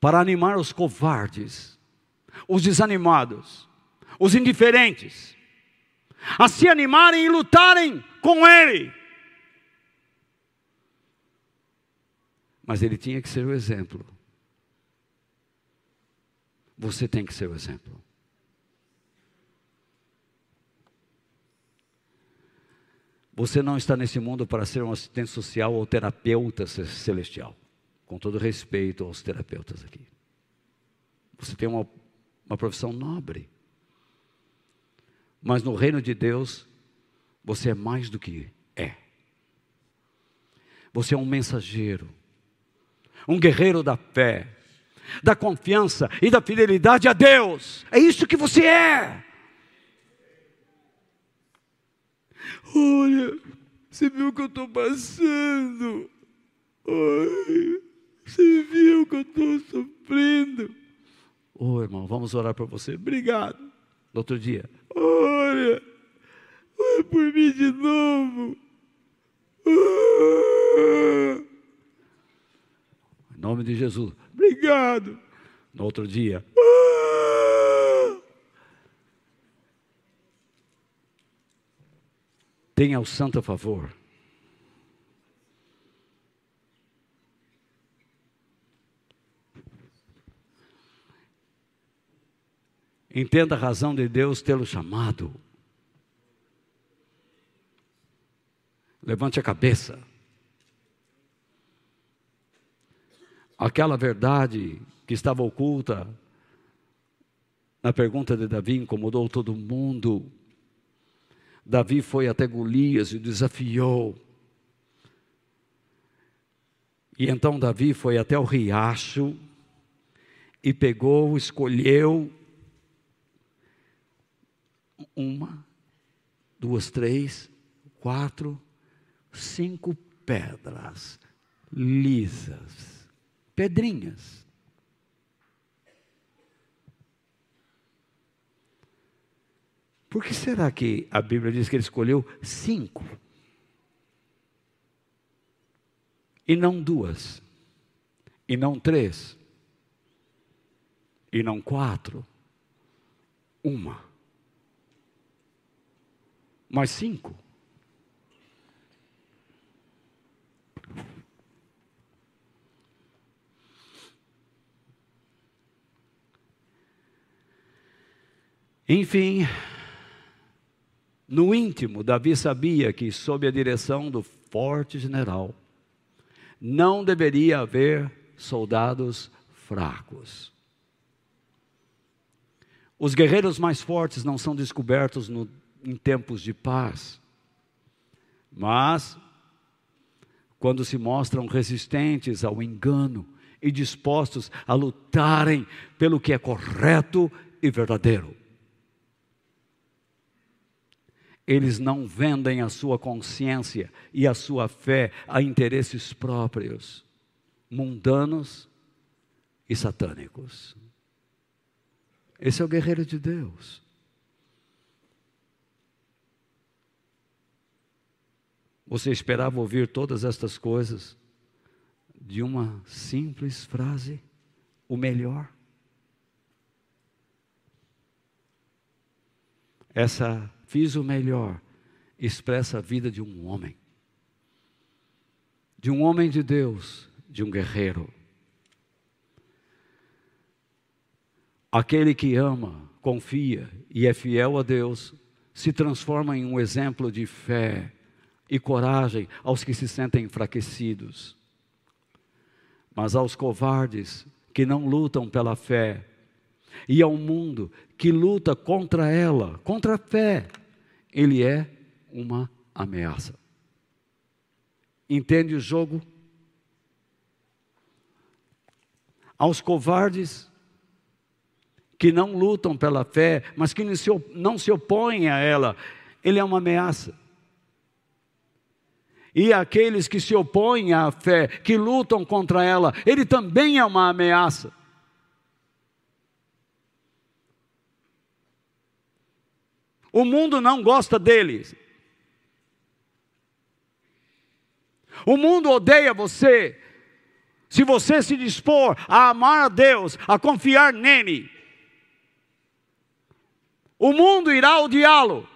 para animar os covardes, os desanimados, os indiferentes, a se animarem e lutarem com ele. Mas ele tinha que ser o exemplo. Você tem que ser o exemplo. Você não está nesse mundo para ser um assistente social ou terapeuta celestial. Com todo respeito aos terapeutas aqui. Você tem uma, uma profissão nobre. Mas no reino de Deus, você é mais do que é. Você é um mensageiro um guerreiro da fé, da confiança e da fidelidade a Deus. É isso que você é. Olha, você viu o que eu estou passando? Ai, você viu que eu estou sofrendo? Ô oh, irmão, vamos orar por você. Obrigado. No outro dia. Olha, ora por mim de novo. Ah. Em nome de Jesus. Obrigado. No outro dia. Ah! Tenha o santo a favor. Entenda a razão de Deus tê-lo chamado. Levante a cabeça. Aquela verdade que estava oculta na pergunta de Davi incomodou todo mundo. Davi foi até Golias e o desafiou. E então Davi foi até o riacho e pegou, escolheu uma, duas, três, quatro, cinco pedras lisas pedrinhas. Por que será que a Bíblia diz que ele escolheu cinco? E não duas? E não três? E não quatro? Uma? Mas cinco? Enfim, no íntimo, Davi sabia que, sob a direção do forte general, não deveria haver soldados fracos. Os guerreiros mais fortes não são descobertos no, em tempos de paz, mas quando se mostram resistentes ao engano e dispostos a lutarem pelo que é correto e verdadeiro. Eles não vendem a sua consciência e a sua fé a interesses próprios, mundanos e satânicos. Esse é o guerreiro de Deus. Você esperava ouvir todas estas coisas de uma simples frase? O melhor? Essa fiz o melhor, expressa a vida de um homem, de um homem de Deus, de um guerreiro. Aquele que ama, confia e é fiel a Deus, se transforma em um exemplo de fé e coragem aos que se sentem enfraquecidos. Mas aos covardes que não lutam pela fé, e ao mundo que luta contra ela, contra a fé, ele é uma ameaça. Entende o jogo? Aos covardes que não lutam pela fé, mas que não se opõem a ela, ele é uma ameaça. e aqueles que se opõem à fé, que lutam contra ela, ele também é uma ameaça. O mundo não gosta deles. O mundo odeia você. Se você se dispor a amar a Deus, a confiar nele, o mundo irá odiá-lo.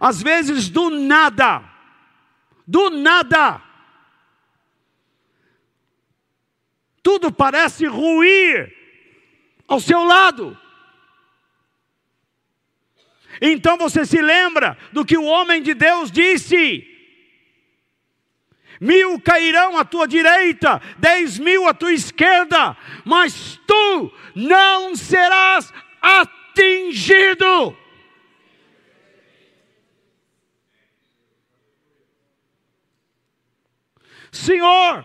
Às vezes, do nada, do nada, tudo parece ruir ao seu lado. Então você se lembra do que o homem de Deus disse: mil cairão à tua direita, dez mil à tua esquerda, mas tu não serás atingido. Senhor,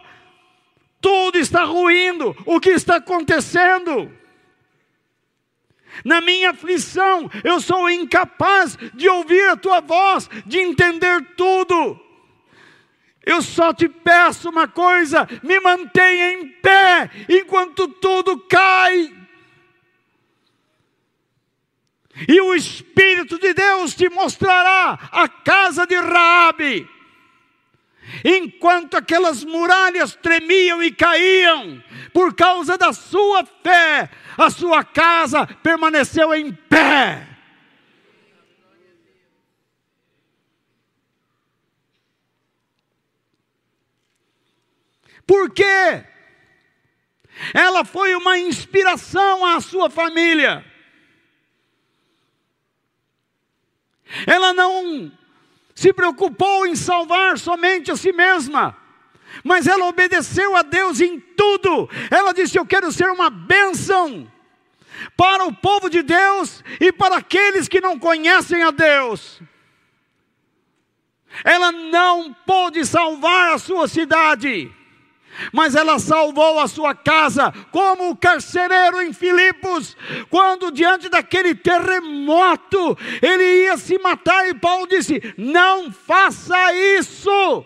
tudo está ruindo, o que está acontecendo? Na minha aflição, eu sou incapaz de ouvir a tua voz, de entender tudo. Eu só te peço uma coisa: me mantenha em pé enquanto tudo cai. E o Espírito de Deus te mostrará a casa de Raabe. Enquanto aquelas muralhas tremiam e caíam, por causa da sua fé, a sua casa permaneceu em pé. Por quê? Ela foi uma inspiração à sua família. Ela não se preocupou em salvar somente a si mesma, mas ela obedeceu a Deus em tudo. Ela disse: Eu quero ser uma bênção para o povo de Deus e para aqueles que não conhecem a Deus. Ela não pôde salvar a sua cidade mas ela salvou a sua casa, como o carcereiro em Filipos, quando diante daquele terremoto ele ia se matar, e Paulo disse: Não faça isso.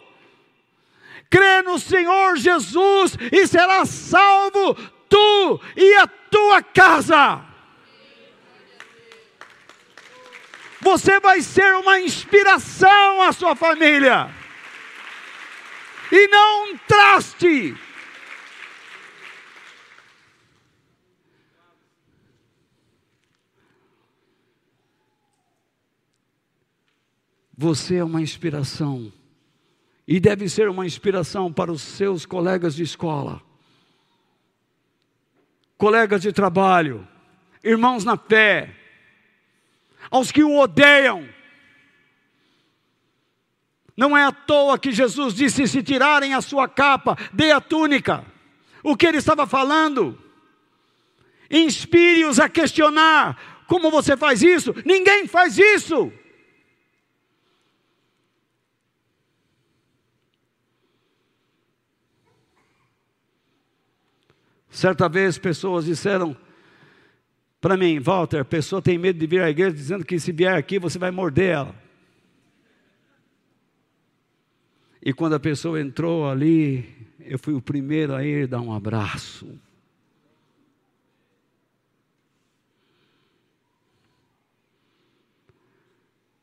Crê no Senhor Jesus e será salvo tu e a tua casa. Você vai ser uma inspiração à sua família e não um traste. Você é uma inspiração e deve ser uma inspiração para os seus colegas de escola, colegas de trabalho, irmãos na fé, aos que o odeiam não é à toa que Jesus disse: se tirarem a sua capa, dê a túnica. O que ele estava falando? Inspire-os a questionar: como você faz isso? Ninguém faz isso. Certa vez pessoas disseram para mim, Walter, a pessoa tem medo de vir à igreja dizendo que se vier aqui você vai morder ela. E quando a pessoa entrou ali, eu fui o primeiro a ir dar um abraço.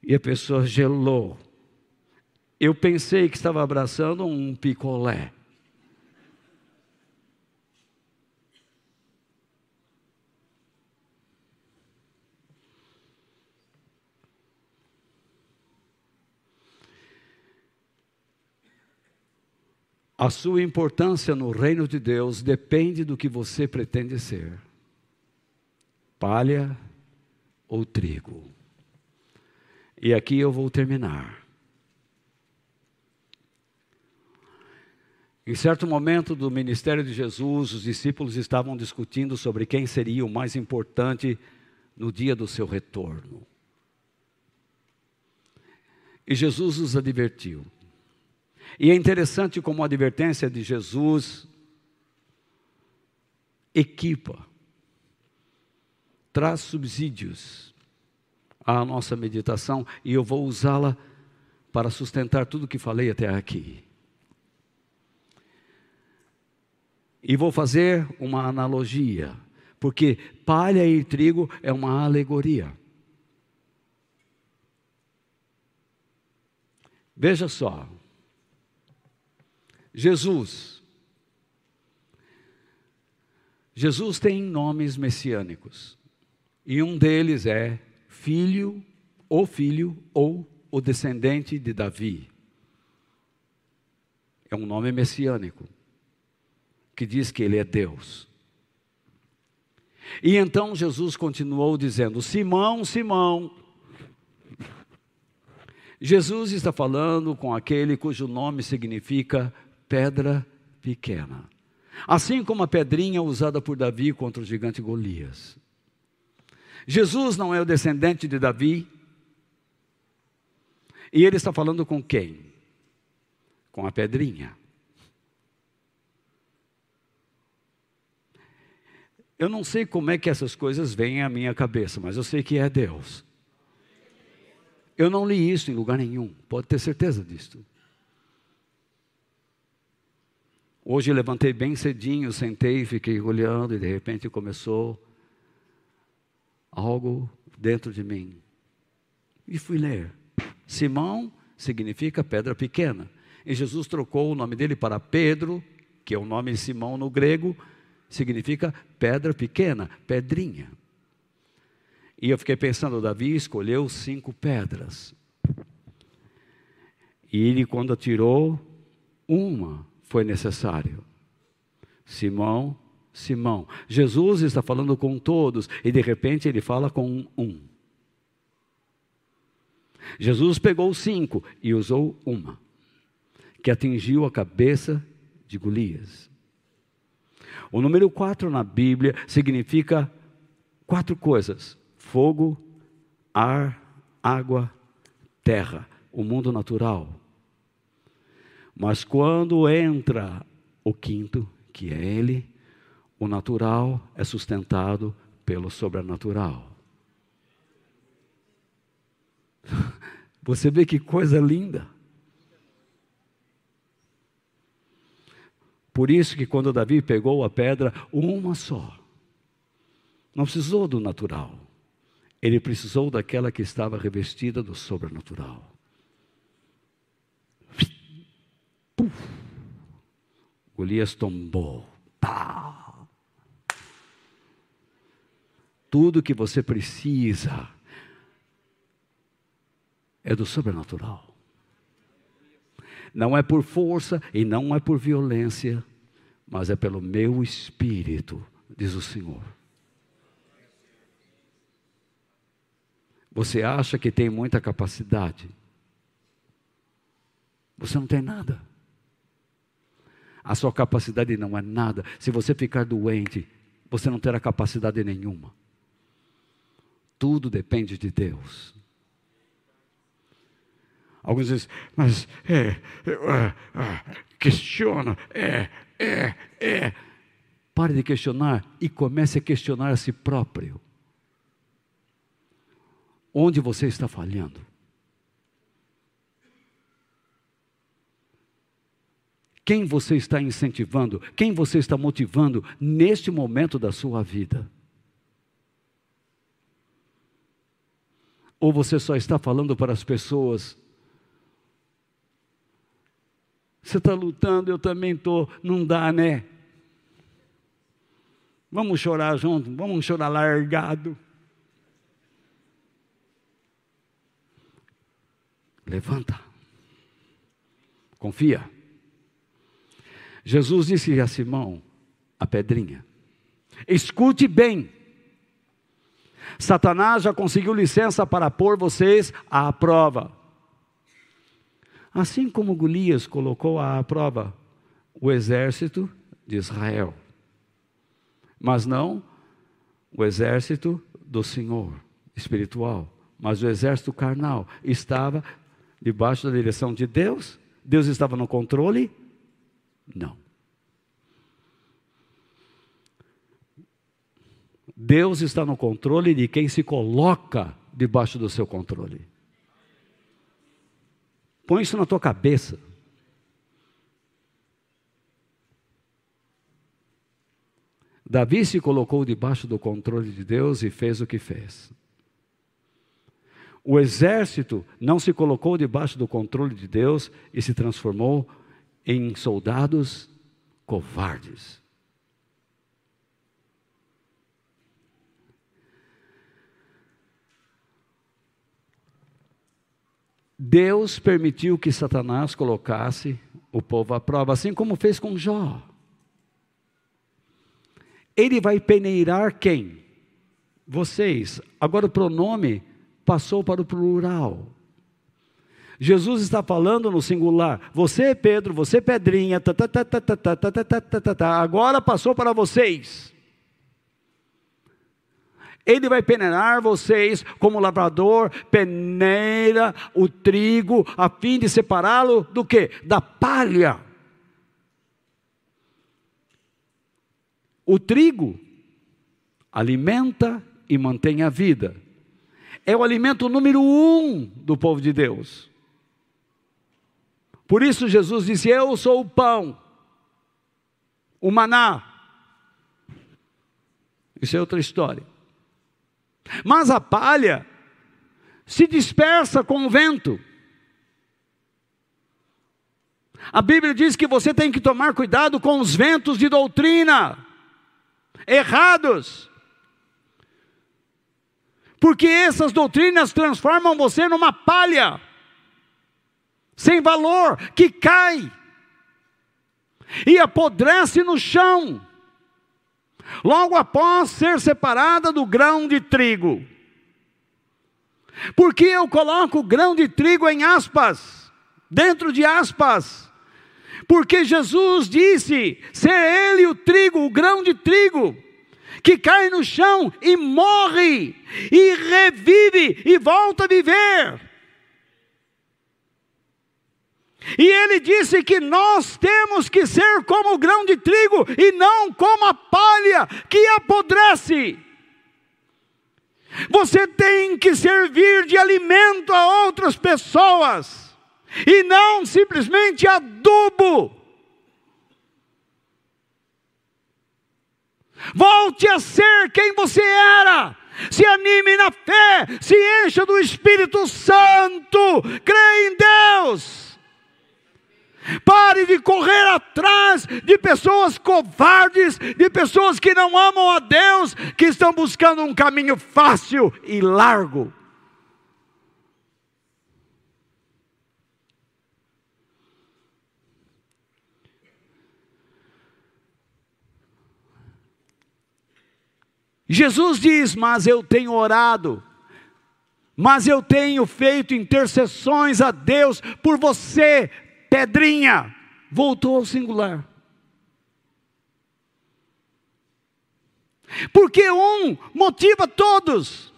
E a pessoa gelou. Eu pensei que estava abraçando um picolé. A sua importância no reino de Deus depende do que você pretende ser: palha ou trigo. E aqui eu vou terminar. Em certo momento do ministério de Jesus, os discípulos estavam discutindo sobre quem seria o mais importante no dia do seu retorno. E Jesus os advertiu: e é interessante como a advertência de Jesus equipa, traz subsídios à nossa meditação e eu vou usá-la para sustentar tudo que falei até aqui. E vou fazer uma analogia, porque palha e trigo é uma alegoria. Veja só, Jesus. Jesus tem nomes messiânicos, e um deles é filho, ou filho, ou o descendente de Davi. É um nome messiânico, que diz que ele é Deus. E então Jesus continuou dizendo: Simão, Simão. Jesus está falando com aquele cujo nome significa pedra pequena. Assim como a pedrinha usada por Davi contra o gigante Golias. Jesus não é o descendente de Davi, e ele está falando com quem? Com a pedrinha. Eu não sei como é que essas coisas vêm à minha cabeça, mas eu sei que é Deus. Eu não li isso em lugar nenhum, pode ter certeza disso. Hoje levantei bem cedinho, sentei, fiquei olhando e de repente começou algo dentro de mim. E fui ler. Simão significa pedra pequena. E Jesus trocou o nome dele para Pedro, que é o nome Simão no grego, significa pedra pequena, pedrinha. E eu fiquei pensando, Davi escolheu cinco pedras. E ele, quando atirou, uma foi necessário. Simão, Simão. Jesus está falando com todos e de repente ele fala com um. Jesus pegou cinco e usou uma, que atingiu a cabeça de Golias. O número quatro na Bíblia significa quatro coisas: fogo, ar, água, terra, o mundo natural. Mas quando entra o quinto, que é Ele, o natural é sustentado pelo sobrenatural. Você vê que coisa linda. Por isso que quando Davi pegou a pedra, uma só, não precisou do natural, ele precisou daquela que estava revestida do sobrenatural. Puf. Golias tombou. Pá. Tudo que você precisa é do sobrenatural. Não é por força e não é por violência, mas é pelo meu espírito, diz o Senhor. Você acha que tem muita capacidade? Você não tem nada. A sua capacidade não é nada. Se você ficar doente, você não terá capacidade nenhuma. Tudo depende de Deus. Alguns dizem, mas é, é, é, questiona, é, é, é. Pare de questionar e comece a questionar a si próprio. Onde você está falhando? Quem você está incentivando? Quem você está motivando neste momento da sua vida? Ou você só está falando para as pessoas Você está lutando, eu também estou. Não dá, né? Vamos chorar junto, vamos chorar largado. Levanta. Confia. Jesus disse a Simão, a pedrinha: Escute bem. Satanás já conseguiu licença para pôr vocês à prova. Assim como Golias colocou à prova o exército de Israel, mas não o exército do Senhor espiritual, mas o exército carnal estava debaixo da direção de Deus. Deus estava no controle? Não. Deus está no controle de quem se coloca debaixo do seu controle. Põe isso na tua cabeça. Davi se colocou debaixo do controle de Deus e fez o que fez. O exército não se colocou debaixo do controle de Deus e se transformou em soldados covardes. Deus permitiu que Satanás colocasse o povo à prova, assim como fez com Jó. Ele vai peneirar quem? Vocês. Agora o pronome passou para o plural. Jesus está falando no singular. Você, Pedro, você, Pedrinha, agora passou para vocês. Ele vai peneirar vocês como lavrador peneira o trigo a fim de separá-lo do que? Da palha. O trigo alimenta e mantém a vida. É o alimento número um do povo de Deus. Por isso Jesus disse: Eu sou o pão, o maná. Isso é outra história. Mas a palha se dispersa com o vento. A Bíblia diz que você tem que tomar cuidado com os ventos de doutrina errados. Porque essas doutrinas transformam você numa palha sem valor que cai e apodrece no chão logo após ser separada do grão de trigo. Porque eu coloco o grão de trigo em aspas, dentro de aspas, porque Jesus disse ser ele o trigo, o grão de trigo, que cai no chão e morre, e revive e volta a viver. E ele disse que nós temos que ser como o grão de trigo e não como a palha que apodrece. Você tem que servir de alimento a outras pessoas e não simplesmente adubo. Volte a ser quem você era. Se anime na fé, se encha do Espírito Santo, crê em Deus. Pare de correr atrás de pessoas covardes, de pessoas que não amam a Deus, que estão buscando um caminho fácil e largo. Jesus diz: Mas eu tenho orado, mas eu tenho feito intercessões a Deus por você, pedrinha, voltou ao singular. Porque um motiva todos,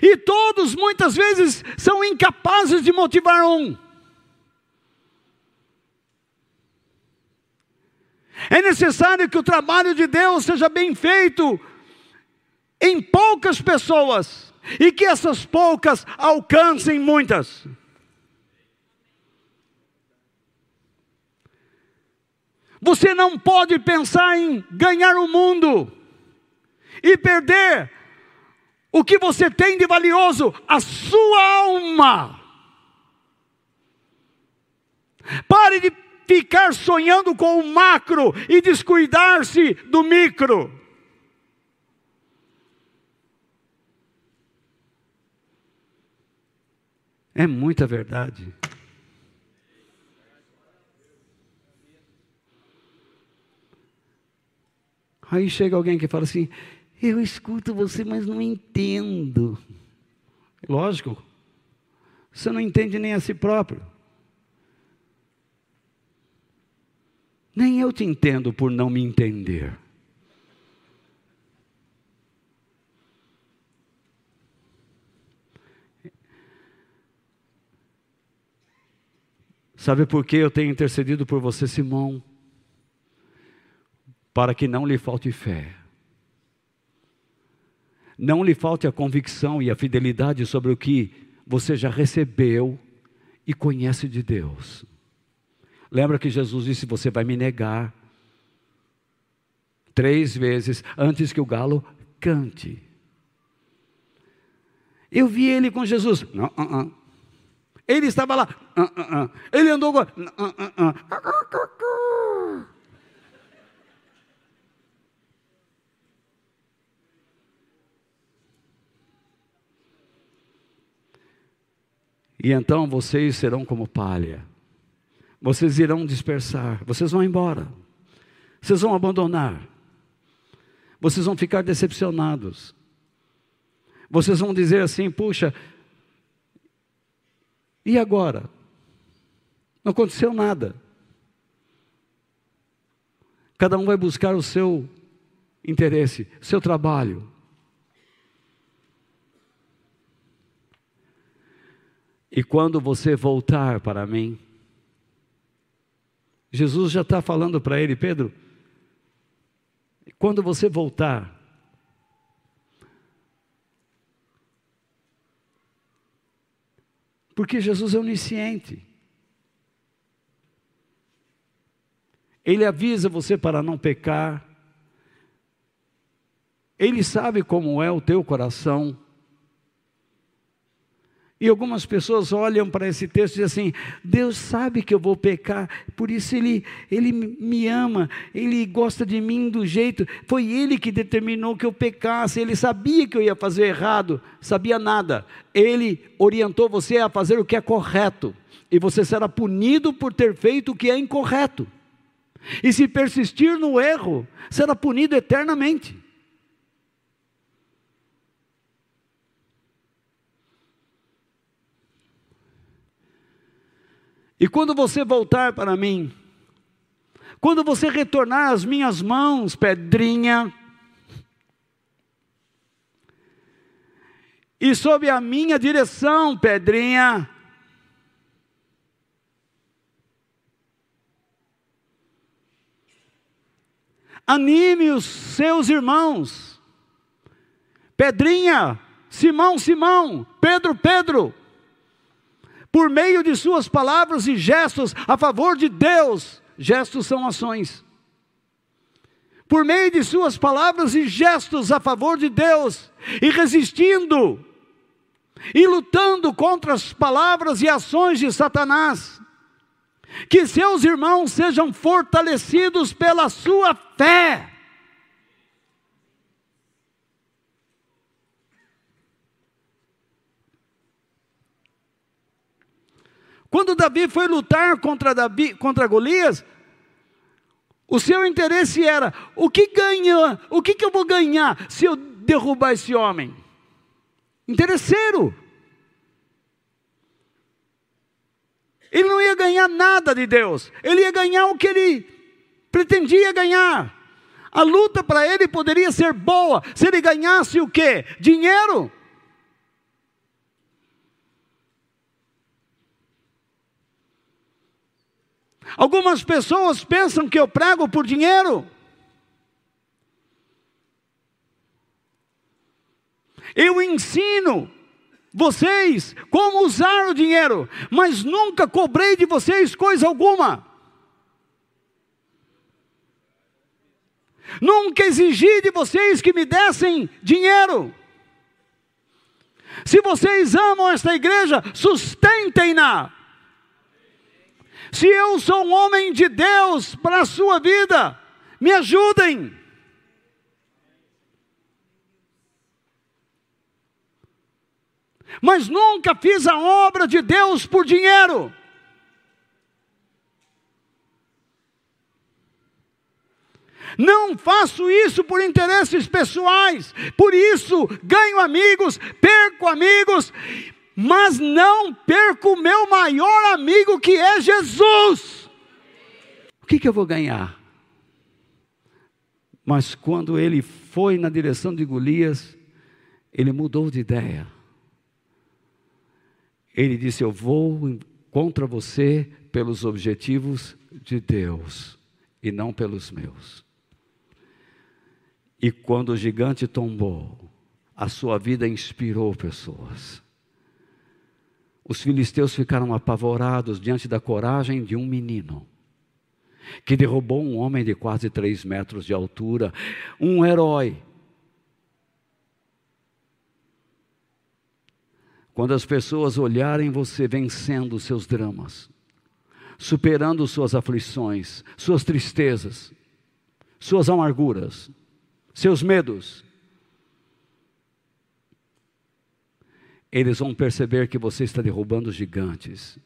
e todos muitas vezes são incapazes de motivar um. É necessário que o trabalho de Deus seja bem feito em poucas pessoas e que essas poucas alcancem muitas. Você não pode pensar em ganhar o mundo e perder o que você tem de valioso, a sua alma. Pare de ficar sonhando com o macro e descuidar-se do micro. É muita verdade. Aí chega alguém que fala assim: Eu escuto você, mas não entendo. Lógico, você não entende nem a si próprio. Nem eu te entendo por não me entender. Sabe por que eu tenho intercedido por você, Simão? Para que não lhe falte fé. Não lhe falte a convicção e a fidelidade sobre o que você já recebeu e conhece de Deus. Lembra que Jesus disse: Você vai me negar três vezes antes que o galo cante. Eu vi ele com Jesus. Não, uh, uh. Ele estava lá. Uh, ele andou. E então vocês serão como palha. Vocês irão dispersar. Vocês vão embora. Vocês vão abandonar. Vocês vão ficar decepcionados. Vocês vão dizer assim: puxa, e agora? Não aconteceu nada. Cada um vai buscar o seu interesse, o seu trabalho. E quando você voltar para mim, Jesus já está falando para ele, Pedro, quando você voltar, porque Jesus é onisciente, Ele avisa você para não pecar, Ele sabe como é o teu coração, e algumas pessoas olham para esse texto e dizem assim: Deus sabe que eu vou pecar, por isso Ele, Ele me ama, Ele gosta de mim do jeito. Foi Ele que determinou que eu pecasse, Ele sabia que eu ia fazer errado, sabia nada. Ele orientou você a fazer o que é correto, e você será punido por ter feito o que é incorreto. E se persistir no erro, será punido eternamente. E quando você voltar para mim, quando você retornar às minhas mãos, pedrinha, e sob a minha direção, pedrinha, anime os seus irmãos, Pedrinha, Simão, Simão, Pedro, Pedro, por meio de suas palavras e gestos a favor de Deus. Gestos são ações. Por meio de suas palavras e gestos a favor de Deus, e resistindo, e lutando contra as palavras e ações de Satanás, que seus irmãos sejam fortalecidos pela sua fé Quando Davi foi lutar contra, Davi, contra Golias, o seu interesse era: o que ganha, o que, que eu vou ganhar se eu derrubar esse homem? Interesseiro. Ele não ia ganhar nada de Deus, ele ia ganhar o que ele pretendia ganhar. A luta para ele poderia ser boa se ele ganhasse o que? Dinheiro. Algumas pessoas pensam que eu prego por dinheiro. Eu ensino vocês como usar o dinheiro, mas nunca cobrei de vocês coisa alguma. Nunca exigi de vocês que me dessem dinheiro. Se vocês amam esta igreja, sustentem-na. Se eu sou um homem de Deus para a sua vida, me ajudem. Mas nunca fiz a obra de Deus por dinheiro. Não faço isso por interesses pessoais, por isso ganho amigos, perco amigos, mas não perco o meu maior amigo que é Jesus. O que, que eu vou ganhar? Mas quando ele foi na direção de Golias, ele mudou de ideia. Ele disse: Eu vou contra você pelos objetivos de Deus e não pelos meus. E quando o gigante tombou, a sua vida inspirou pessoas. Os filisteus ficaram apavorados diante da coragem de um menino que derrubou um homem de quase três metros de altura, um herói. Quando as pessoas olharem você vencendo seus dramas, superando suas aflições, suas tristezas, suas amarguras, seus medos, eles vão perceber que você está derrubando gigantes.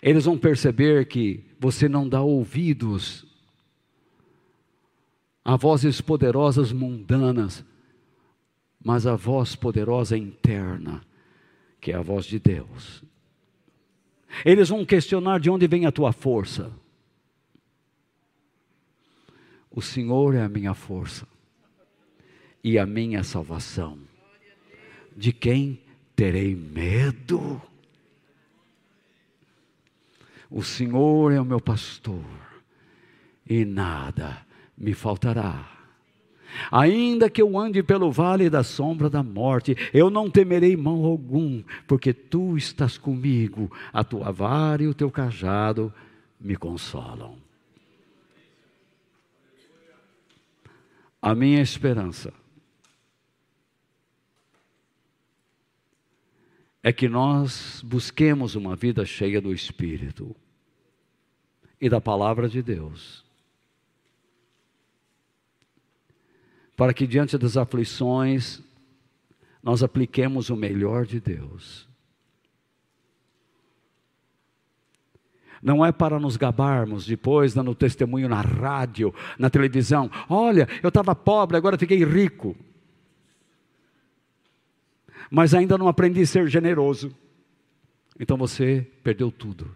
Eles vão perceber que você não dá ouvidos a vozes poderosas mundanas, mas a voz poderosa interna, que é a voz de Deus. Eles vão questionar de onde vem a tua força. O Senhor é a minha força e a minha salvação. De quem terei medo? O Senhor é o meu pastor e nada me faltará. Ainda que eu ande pelo vale da sombra da morte, eu não temerei mal algum, porque tu estás comigo, a tua vara e o teu cajado me consolam. A minha esperança é que nós busquemos uma vida cheia do Espírito e da palavra de Deus. Para que diante das aflições nós apliquemos o melhor de Deus. Não é para nos gabarmos depois, dando testemunho na rádio, na televisão. Olha, eu estava pobre, agora fiquei rico mas ainda não aprendi a ser generoso. Então você perdeu tudo.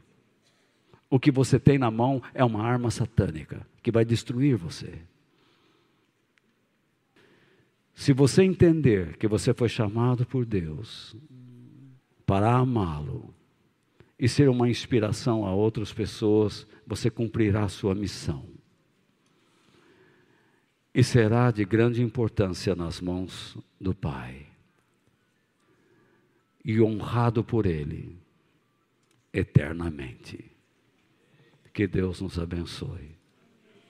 O que você tem na mão é uma arma satânica que vai destruir você. Se você entender que você foi chamado por Deus para amá-lo e ser uma inspiração a outras pessoas, você cumprirá a sua missão. E será de grande importância nas mãos do Pai e honrado por Ele eternamente. Que Deus nos abençoe.